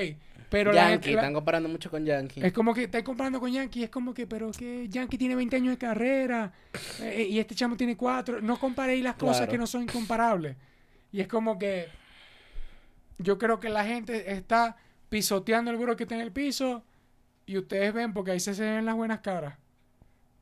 Pero la Yankee, gente. la- están comparando mucho con Yankee. es como que estáis comparando con Yankee, es como que, pero que Yankee tiene 20 años de carrera eh, eh, y este chamo tiene 4. No comparéis las cosas que no son incomparables. Y es como que yo creo que la gente está pisoteando el bro que está en el piso y ustedes ven porque ahí se se ven las buenas caras.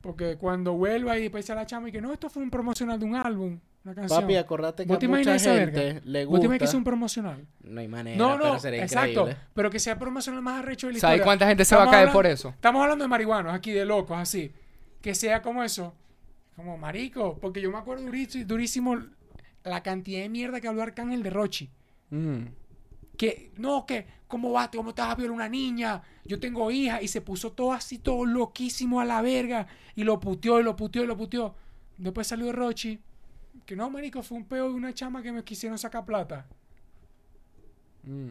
Porque cuando vuelva y después a la chama y que no, esto fue un promocional de un álbum, una canción. Papi, acordate que ¿Vos a mucha gente verga? le ¿Vos te imaginas que es gusta. un promocional? No hay manera, No, no, pero sería exacto. increíble. Pero que sea promocional más arrecho de la ¿Sabes cuánta gente se va a caer hablando- por eso? Estamos hablando de marihuanos aquí, de locos, así. Que sea como eso. Como marico. Porque yo me acuerdo durísimo, durísimo la cantidad de mierda que habló Arcángel de Rochi. Mm. Que, no, que, ¿cómo vas? ¿Cómo te vas a violar una niña? Yo tengo hija. Y se puso todo así, todo loquísimo a la verga. Y lo puteó, y lo puteó, y lo puteó. Después salió Rochi. Que no, marico, fue un peo de una chama que me quisieron sacar plata. Mm.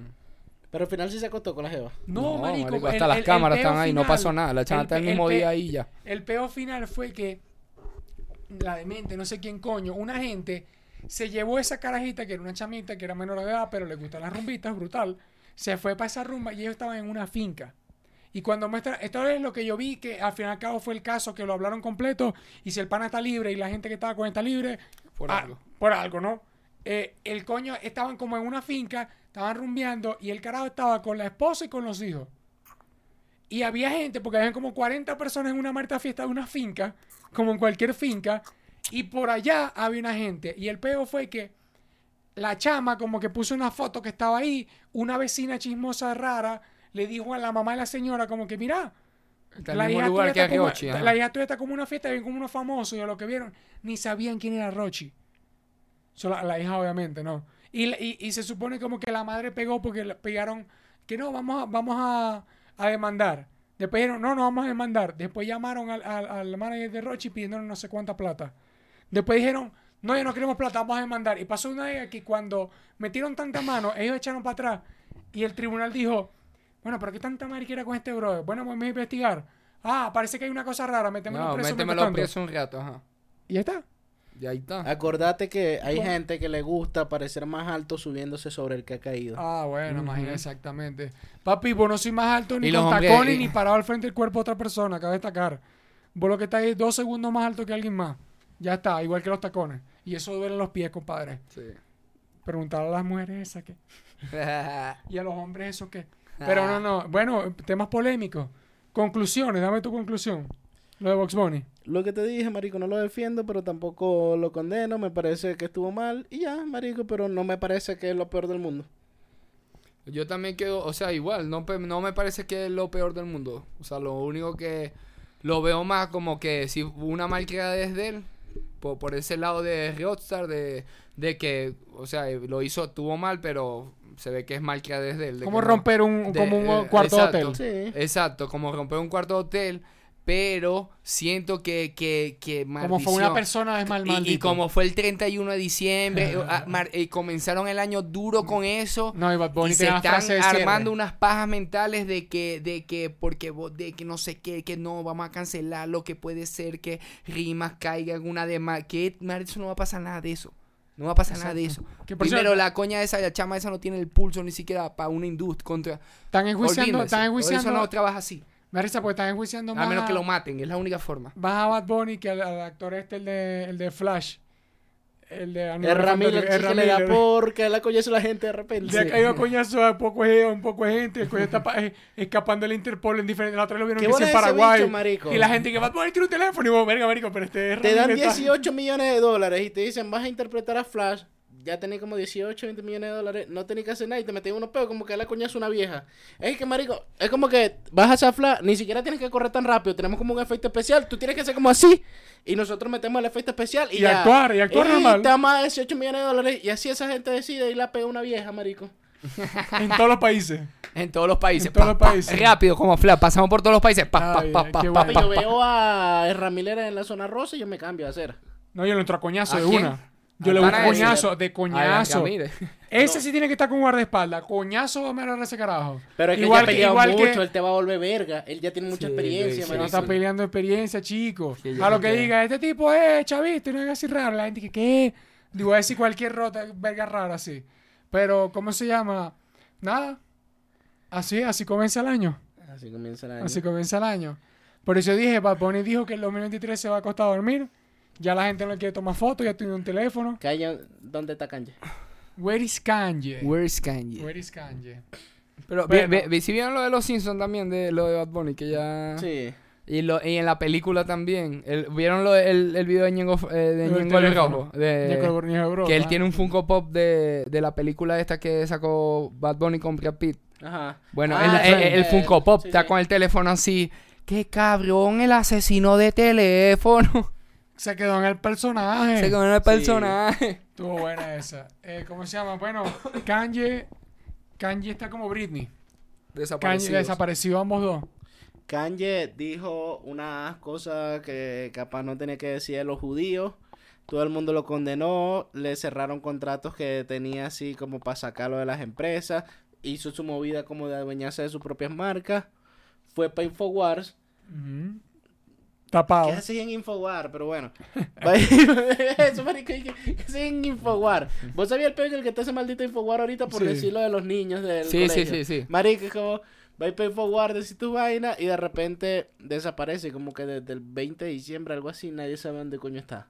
Pero al final sí se acostó con la jeva. No, marico. el- hasta las el- el cámaras están ahí, no pasó nada. La chama está el mismo día ahí y ya. El peo final fue que la demente, no sé quién coño, una gente se llevó esa carajita que era una chamita que era menor de edad, pero le gustan las rumbitas, brutal. Se fue para esa rumba y ellos estaban en una finca. Y cuando muestra, esto es lo que yo vi, que al fin y al cabo fue el caso que lo hablaron completo. Y si el pana está libre y la gente que estaba con él está libre, Por ah, algo. Por algo, ¿no? Eh, el coño estaban como en una finca, estaban rumbeando y el carajo estaba con la esposa y con los hijos. Y había gente, porque había como 40 personas en una marta fiesta de una finca, como en cualquier finca, y por allá había una gente. Y el peo fue que la chama como que puso una foto que estaba ahí, una vecina chismosa rara le dijo a la mamá de la señora como que mira, Está el mismo lugar que como, la hija tuya está como una fiesta, ven como unos famosos y a lo que vieron, ni sabían quién era Rochi. Solo la, la hija obviamente, ¿no? Y, la- y, y se supone como que la madre pegó porque le pegaron que no, vamos a, vamos a, a demandar. Después dijeron, no, no vamos a demandar. Después llamaron al, al, al manager de Rochi pidiéndole no sé cuánta plata. Después dijeron, no, ya no queremos plata, vamos a demandar. Y pasó una vez que cuando metieron tanta mano, ellos echaron para atrás y el tribunal dijo, bueno, pero ¿qué tanta mariquera con este brother? Bueno, vamos a investigar. Ah, parece que hay una cosa rara, metémoslo No, preso. métemelo preso un rato, ajá. Y ya está. Y ahí está. Acordate que hay gente que le gusta parecer más alto subiéndose sobre el que ha caído. Ah, bueno, Ujú. imagina exactamente. Papi, vos no soy más alto ni con los hombres- tacones y- ni parado al frente del cuerpo de otra persona, cabe destacar. Vos lo que estáis dos segundos más alto que alguien más. Ya está, igual que los tacones. Y eso duele en los pies, compadre. Sí. Preguntar a las mujeres esas qué. (laughs) Y a los hombres eso qué. Pero no, no. Bueno, temas polémicos. Conclusiones, dame tu conclusión. Lo de Box Bunny. Lo que te dije, marico, no lo defiendo, pero tampoco lo condeno. Me parece que estuvo mal. Y ya, marico, pero no me parece que es lo peor del mundo. Yo también quedo, o sea, igual, no, pe- no me parece que es lo peor del mundo. O sea, lo único que lo veo más como que si una malcriada desde él, por, por ese lado de Rockstar, de, de que, o sea, lo hizo, tuvo mal, pero se ve que es malcriada desde él. de Como que no- romper un, de- como un eh, cuarto de exacto. hotel. Sí. Exacto, como romper un cuarto hotel, pero siento que, que, que Como fue una persona es mal y, y maldito. como fue el 31 de diciembre, (laughs) ah, mar- eh, comenzaron el año duro con eso. No, y Bad Bunny y se están cierre. armando unas pajas mentales de que, de que, porque de que no sé qué, que no, vamos a cancelar lo que puede ser que rimas caigan una de más. Que, eso no va a pasar nada de eso. No va a pasar nada de eso. Que Primero, cierto- la coña esa, la chama esa no tiene el pulso ni siquiera para una industria contra. Están enjuiciando, están por Eso enjuiciando. no trabaja así. Me da risa porque están enjuiciando más. A menos que lo maten, es la única forma. Más a Bad Bunny que al, al actor este, el de, el de Flash. El de Ramírez el que le da porque la coñazo a la gente de repente. Le ha caído a coñazo a un poco de, un poco de gente. El coño está pa- eh, escapando del Interpol en diferentes. La otra vez lo vieron ¿Qué que sí bola en Paraguay. bicho, marico? y la gente que Bad Bunny tiene un teléfono. Y vos, verga, marico, pero este es Te dan Ramírez está- 18 millones de dólares y te dicen vas a interpretar a Flash. Ya tenés como 18, 20 millones de dólares. No tenés que hacer nada y te metes unos pedos como que la coñazo una vieja. Es que, marico, es como que vas a hacer Flash. Ni siquiera tienes que correr tan rápido. Tenemos como un efecto especial. Tú tienes que hacer como así. Y nosotros metemos el efecto especial y, Y ya. actuar, y actuar normal. te da más de 18 millones de dólares. Y así esa gente decide y la pega una vieja, marico. (laughs) En todos los países. En todos los países. En todos pa, los pa, países. rápido, como flash. Pasamos por todos los países. Pa, pa, Ay, pa, ay, pa, qué pa, bueno. Yo veo a Ramírez en la zona rosa y yo me cambio a hacer. No, yo le entro a coñazo ¿A de quién? una. Yo le busco pana ese. coñazo, de coñazo. Ese sí tiene que estar con guardaespaldas. Coñazo va a mirar ese carajo. Pero es que igual él ya ha peleado igual mucho, que- él te va a volver verga. Él ya tiene mucha Sí, experiencia, sí, no está peleando experiencia, chico. Sí, a lo que diga, este tipo es chavista y no es así raro. La gente que, ¿qué? Digo, a decir cualquier rota, verga rara así. Pero, ¿cómo se llama? Nada. Así, así comienza el año. Así comienza el año. Así comienza el año. Por eso dije, Bunny dijo que el 2023 se va a acostar a dormir. Ya la gente no le quiere tomar fotos, ya tiene un teléfono. ¿dónde está Kanye? Where is Kanye? Where's Kanye? Where is Kanye? Pero, Bueno. ve- ve- ve- si vieron lo de los Simpsons también, de lo de Bad Bunny, que ya... Sí. Y, lo, y en la película también. El- ¿Vieron lo- el, el video de Ñengo, eh, de Ñengo el. Rojo? De- Ñengo que él tiene un Funko Pop de, de la película esta que sacó Bad Bunny con Brad Pitt. Ajá. Bueno, Ah, el, sí, el- el Funko Pop sí, está sí. con el teléfono así. ¡Qué cabrón el asesino de teléfono! Se quedó en el personaje. Se con el personaje. Estuvo buena esa. Eh, ¿Cómo se llama? Bueno, Kanye. Kanye está como Britney. Kanye Desaparecidos. desapareció ambos dos. Kanye dijo unas cosas que capaz no tenía que decir de los judíos. Todo el mundo lo condenó. Le cerraron contratos que tenía así como para sacarlo de las empresas. Hizo su movida como de adueñarse de sus propias marcas. Fue para Infowars. Tapado. ¿Qué hacía en Infowar? Pero bueno. (laughs) (laughs) Eso, marico, ¿qué hacía en Infowar? ¿Vos sabías el peor que está ese maldito Infowar ahorita por Sí. decirlo de los niños del Sí, sí, colegio? sí, sí. Marico, es como... Va a para Infowar, decir tu vaina y de repente desaparece. Como que desde el 20 de diciembre, algo así, nadie sabe dónde coño está.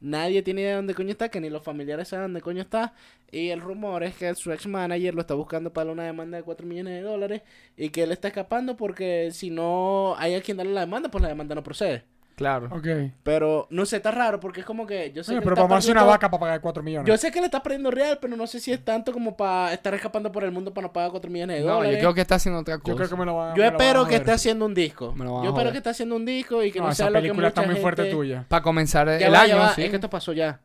Nadie tiene idea de dónde coño está, que ni los familiares saben dónde coño está. Y el rumor es que su ex manager lo está buscando para una demanda de 4 millones de dólares. Y que él está escapando porque si no hay a quien darle la demanda, pues la demanda no procede. Claro. Ok. Pero no sé, está raro porque es como que yo sé Oye, que pero está vamos a hacer una vaca para pagar 4 millones. Yo sé que le está perdiendo real, pero no sé si es tanto como para estar escapando por el mundo para no pagar 4 millones de No, dólares. yo creo que está haciendo otra cosa. Yo creo que me lo van Yo me lo van espero que esté haciendo un disco. Me lo van a Yo espero que esté haciendo un disco y que no, No, sea esa lo que película está muy fuerte gente- tuya. Para comenzar Ya el va, año, ya va, sí. Es que esto pasó ya.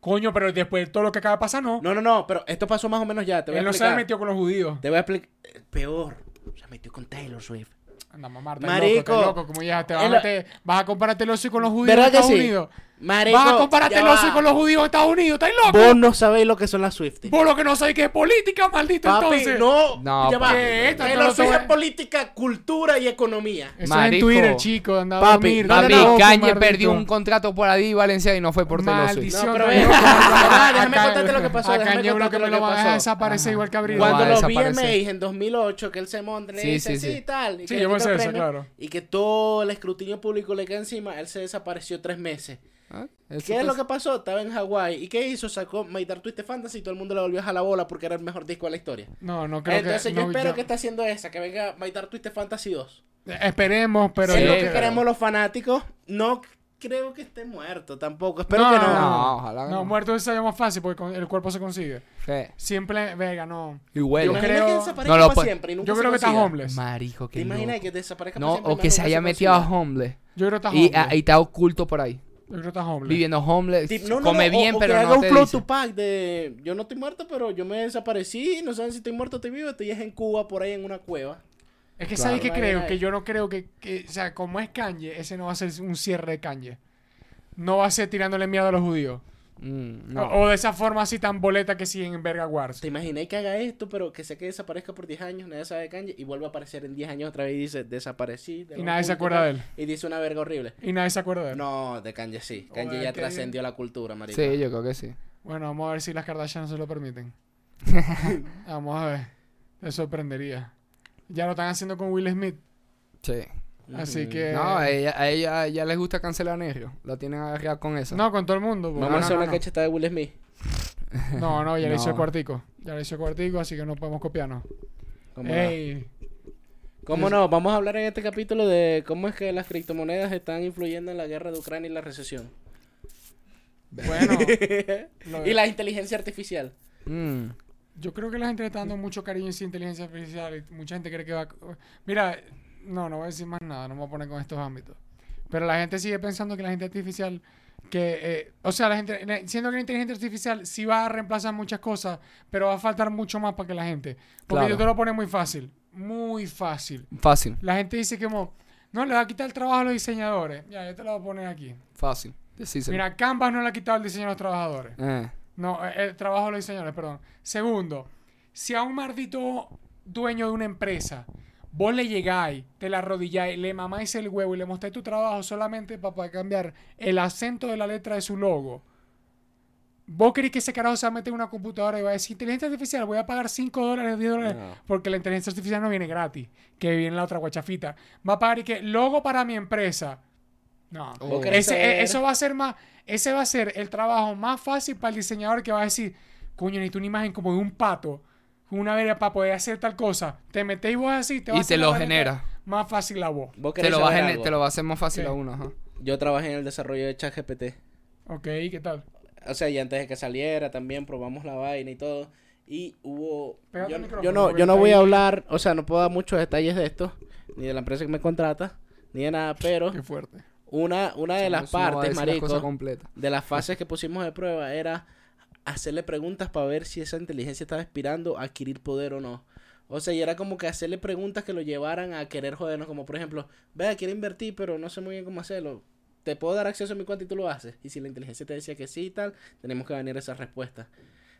Coño, pero después de todo lo que acaba de pasar, no. No, no, no, pero esto pasó más o menos ya. Te voy Él a no se explicar. metió con los judíos. Te voy a explicar. eh, Peor. Se metió con Taylor Swift. Anda, mamá, Marico. loco, loco. Como ya te vas a Es lo- meter, vas a compararte el ocio con los judíos ¿Verdad en que Estados sí? Unidos. Marico, Vas a compararte el ocio va. con los judíos en Estados Unidos, ¿estás loco? Vos no sabéis lo que son las Swifties. Vos lo que no sabés que es política, maldito Papi, entonces. no. No, ya va. Swift te es política, cultura y economía. Eso es Marico. en Twitter, chico. Anda a Papi, dormir. no, no, Papi, no, Kanye perdió un contrato por Adi Valencia y no fue por. Maldición. No, pero te ve, digo, ah, déjame a contarte lo que pasó, A Kanye uno que me lo va a desaparecer igual que Abril. Cuando a lo desaparecer. VMAs en 2008, que él se monta le Sí, dice sí, tal. Sí, yo claro. Y que todo el escrutinio público le queda encima, él se desapareció tres meses. ¿Ah? ¿Qué es lo que pasó? Estaba en Hawái. ¿Y qué hizo? Sacó My Dark Twisted Fantasy y todo el mundo le volvió a la bola porque era el mejor disco de la historia. No, no creo Entonces que... yo no, espero yo- que esté haciendo esa, que venga My Dark Twisted Fantasy 2. Esperemos, pero... es Sí, lo que pero- queremos los fanáticos. No creo que esté muerto tampoco. Espero no, que no, no. no. No, ojalá que No, no. muerto sería más fácil porque con- el cuerpo se consigue. Fe. Siempre, venga, no. Y huele. Yo Imagina creo- que desaparezca No lo para puede- siempre y nunca Yo se creo que está consiga. homeless. Marico, ¿Te que imaginas que desaparezca No, para siempre? o y que más se nunca haya metido a consiga? homeless. Yo creo que está Y, homeless. ah, y está oculto por ahí. Yo creo que está homeless. Viviendo homeless. Tip- no, no, come no, o- bien, o pero que haga no un te flow dice. Tupac de yo no estoy muerto, pero yo me desaparecí, no saben si estoy muerto o estoy vivo, estoy en Cuba por ahí en una cueva. Es que Claro. ¿sabes qué creo? ahí. Que yo no creo que, que- O sea, como es Kanye, ese no va a ser un cierre de Kanye. No va a ser tirándole miedo a los judíos. Mm, no. O, o de esa forma así tan boleta que siguen en Verga Wars. ¿Te imaginé que haga esto, pero que sé que desaparezca por 10 años, nadie sabe de Kanye, y vuelve a aparecer en 10 años otra vez y dice, desaparecí. de Y nadie se acuerda de él. Y dice una verga horrible. Y nadie se acuerda de él. No, de Kanye sí. Kanye ya trascendió la cultura, marico. Sí, yo creo que sí. Bueno, vamos a ver si las Kardashian se lo permiten. (laughs) vamos a ver. Te sorprendería. Ya lo están haciendo con Will Smith. Sí. Así que. No, a ella, a ella, a ella les gusta cancelar negro. La tienen agarrada con eso. No, con todo el mundo. pues. Vamos No, a no, hacer no, una no. cacheta de Will Smith. (laughs) (laughs) No, no, ya le hizo el cuartico. Ya le hizo el cuartico, así que no podemos copiarnos. ¿Cómo, no? ¿Cómo no? Vamos a hablar en este capítulo de cómo es que las criptomonedas están influyendo en la guerra de Ucrania y la recesión. Bueno. (laughs) y la inteligencia artificial. Mm. Yo creo que la gente le está dando mucho cariño a esa inteligencia artificial y mucha gente cree que va... a- Mira, no, no voy a decir más nada, no me voy a poner con estos ámbitos. Pero la gente sigue pensando que la gente artificial, que, eh, o sea, la gente, siendo que la inteligencia artificial sí va a reemplazar muchas cosas, pero va a faltar mucho más para que la gente. Porque Claro. yo te lo pone muy fácil, muy fácil. Fácil, La gente dice que no, le va a quitar el trabajo a los diseñadores. Ya, yo te lo voy a poner aquí. fácil. Decíselo. Mira, Canvas no le ha quitado el diseño a los trabajadores. Eh, No, eh, el trabajo de los diseñadores, perdón. Segundo, si a un maldito dueño de una empresa, vos le llegáis, te la arrodilláis, le mamáis el huevo y le mostráis tu trabajo solamente para poder cambiar el acento de la letra de su logo. ¿Vos querés que ese carajo se va a meter en una computadora y va a decir, inteligencia artificial, voy a pagar 5 dólares, 10 dólares? No. Porque la inteligencia artificial no viene gratis, que viene la otra guachafita. Va a pagar y que, logo para mi empresa. No. Oh. ¿Vos querés Ese- e- eso va a ser más, ese va a ser el trabajo más fácil para el diseñador que va a decir, coño, necesito una imagen como de un pato, una verga para poder hacer tal cosa. Te metéis vos así, te va a y hacer te la lo genera. más fácil a vos. ¿Vos Te lo, va a, te lo va a hacer más fácil ¿Qué? a uno, ajá. Yo trabajé en el desarrollo de ChatGPT. Ok, ¿qué tal? O sea, y antes de que saliera también probamos la vaina y todo. Y hubo... Yo, no, yo no voy a hablar, o sea, no puedo dar muchos detalles de esto, ni de la empresa que me contrata, ni de nada, pero Qué fuerte. Una, una de las No partes, la marico, de las fases que pusimos de prueba era hacerle preguntas para ver si esa inteligencia estaba aspirando a adquirir poder o no. O sea, y era como que hacerle preguntas que lo llevaran a querer jodernos, como por ejemplo, vea, quiero invertir, pero no sé muy bien cómo hacerlo. Te puedo dar acceso a mi cuenta y tú lo haces. Y si la inteligencia te decía que sí y tal, tenemos que venir a esa respuesta.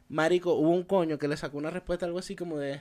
Marico, hubo un coño que le sacó una respuesta algo así como de,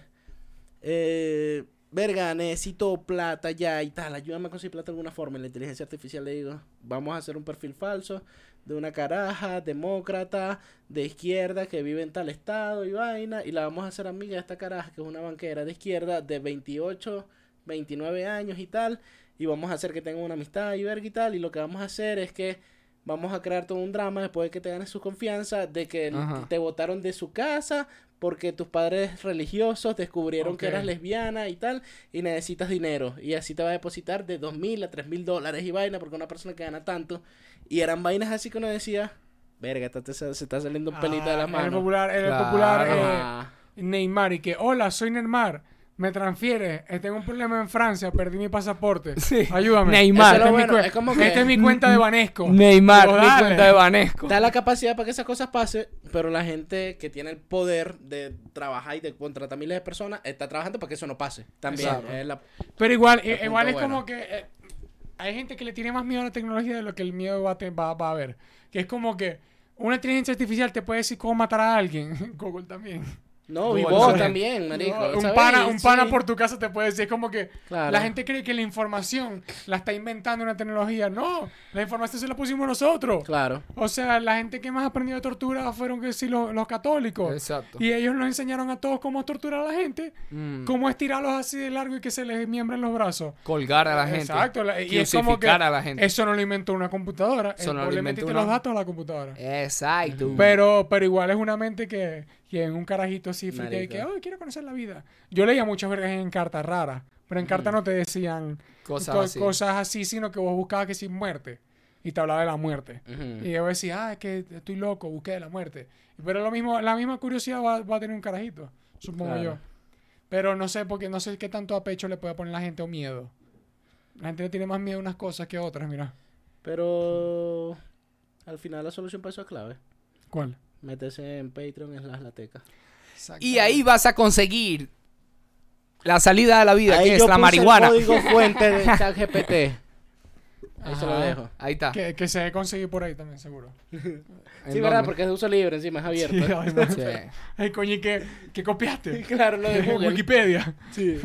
eh, verga, necesito plata ya y tal, ayúdame a conseguir plata de alguna forma. Y la inteligencia artificial le digo, vamos a hacer un perfil falso de una caraja demócrata de izquierda que vive en tal estado y vaina y la vamos a hacer amiga de esta caraja que es una banquera de izquierda de 28, 29 años y tal y vamos a hacer que tenga una amistad y verga y tal y lo que vamos a hacer es que vamos a crear todo un drama después de que te ganes su confianza de que Ajá. te botaron de su casa porque tus padres religiosos descubrieron que eras lesbiana y tal y necesitas dinero y así te va a depositar de dos mil a tres mil dólares y vaina porque una persona que gana tanto y eran vainas así que uno decía verga te- se, se está saliendo un pelito de Ah, las El manos popular, el Claro. popular eh, Neymar y que, hola, soy Neymar. Me transfiere, tengo un problema en Francia, perdí mi pasaporte. (laughs) Sí. Ayúdame. Neymar. Esta Eso es lo mi bueno, cue- es como que- Esta es mi cuenta de Banesco. Neymar, Digo, mi cuenta de Banesco. da la capacidad para que esas cosas pasen, pero la gente que tiene el poder de trabajar y de contratar miles de personas está trabajando para que eso no pase. También es la- Pero igual, eh, punto igual es bueno. como que eh, hay gente que le tiene más miedo a la tecnología de lo que el miedo va a, te- va, va a haber. Que es como que una inteligencia artificial te puede decir cómo matar a alguien. (laughs) Google también. No, y vos también, marico. No, un pana, un pana Sí. por tu casa te puede decir. Es como que Claro. la gente cree que la información la está inventando una tecnología. No, la información se la pusimos nosotros. Claro. O sea, la gente que más aprendió de tortura fueron que sí, los, los católicos. Exacto. Y ellos nos enseñaron a todos cómo torturar a la gente, Mm. cómo estirarlos así de largo y que se les miembren los brazos. Colgar a la gente. Exacto. la- y es como que Crucificar a la gente. eso no lo inventó una computadora. Eso no lo inventó metiste una- los datos a la computadora. Exacto. Pero, pero igual es una mente que, que en un carajito así y que, oh, quiero conocer la vida. Yo leía muchas vergas en cartas raras, pero en cartas no te decían Cosas co- así. cosas así, sino que vos buscabas que sin muerte. Y te hablaba de la muerte. Y yo decía, ah, es que estoy loco, busqué de la muerte. Pero lo mismo, la misma curiosidad va, va a tener un carajito, supongo Claro. yo. Pero no sé, porque no sé qué tanto a pecho le puede poner la gente o miedo. La gente le tiene más miedo a unas cosas que a otras, mira. Pero al final la solución para eso es clave. ¿Cuál? Métese en Patreon en las lateca. Y ahí vas a conseguir la salida de la vida, Ahí que yo es la puse marihuana. El código (laughs) fuente de ChatGPT. Ahí se lo dejo. Ahí está. Que, que se debe conseguir por ahí también, seguro. (laughs) Sí, ¿En verdad, porque es de uso libre encima, es abierto. Sí, (laughs) ay, no. Sí. Ay, coño, ¿y qué, qué copiaste? (laughs) claro, lo de Google. Wikipedia. Sí.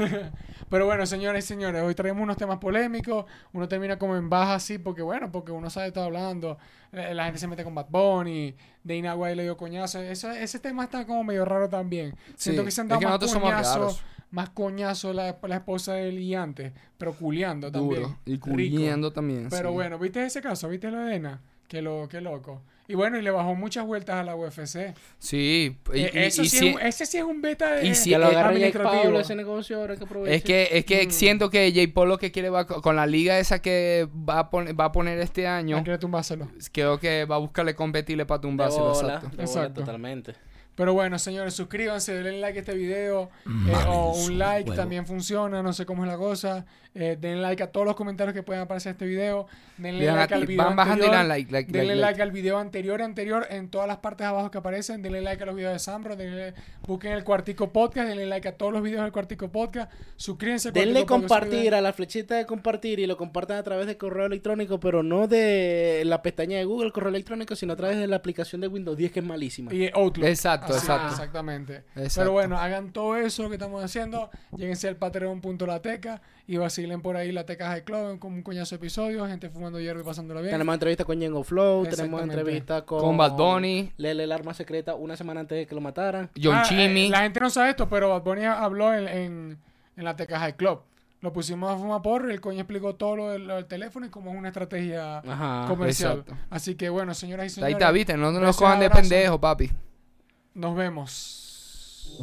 Pero bueno, señores y señores, hoy traemos unos temas polémicos. Uno termina como en baja así, porque bueno, porque uno sabe todo hablando. Eh, La gente se mete con Bad Bunny, de Inagua y le dio coñazo. Eso, ese tema está como medio raro también. Siento Sí, que se han es dado que más nosotros somos coñazo, raros. Más coñazo la, la esposa de él y antes, pero culiando también. Duro. Y Rico. culiendo también. Pero sí. bueno, ¿viste ese caso? ¿Viste lo de Ena? Qué, lo, qué loco. Y bueno, y le bajó muchas vueltas a la UFC. Sí. Y, Eh, y- eso y sí si- es un- ese sí es un beta de, y si- lo Jake administrativo. Paul ese negocio ahora que aproveche. es que, es que Mm. siento que J. Paul lo que quiere va co- con la liga esa que va a, poner, va a poner este año. Quiere tumbárselo. Creo que va a buscarle competirle para de tumbárselo. bola, Exacto. de bola Exacto. totalmente. Pero bueno, señores, suscríbanse, denle like a este video. eh, o un like también funciona, no sé cómo es la cosa. Eh, denle like a todos los comentarios que puedan aparecer en este video. Denle like a al video van bajando y anterior. dan like, like, denle like, like, like. al video anterior, anterior, en todas las partes abajo que aparecen. Denle like a los videos de Sambro. Denle, busquen el Cuartico Podcast. Denle like a todos los videos del Cuartico Podcast. Suscríbanse al Denle Cuartico Podcast, compartir a la flechita de compartir y lo compartan a través de correo electrónico, pero no de la pestaña de Google correo electrónico, sino a través de la aplicación de Windows 10 que es malísima. Y Outlook. Exacto, Así, exacto. Exactamente. Exacto. Pero bueno, hagan todo eso que estamos haciendo. Lléguense al patreon.lateca y vacilen por ahí la Teca High Club con un coñazo de episodios, gente fumando hierro y pasándola bien. Tenemos entrevista con Yengo Flow, tenemos entrevista con, Con Bad Bunny. Lele el arma secreta una semana antes de que lo mataran. John Ah, Chimmy. eh, la gente no sabe esto, pero Bad Bunny habló en, en, en la Teca High Club. Lo pusimos a fumar porro y el coño explicó todo lo del, lo del teléfono y cómo es una estrategia Ajá. comercial. exacto. Así que bueno, señoras y Ahí señores, está, viste. No nos cojan de pendejo, papi. Nos vemos.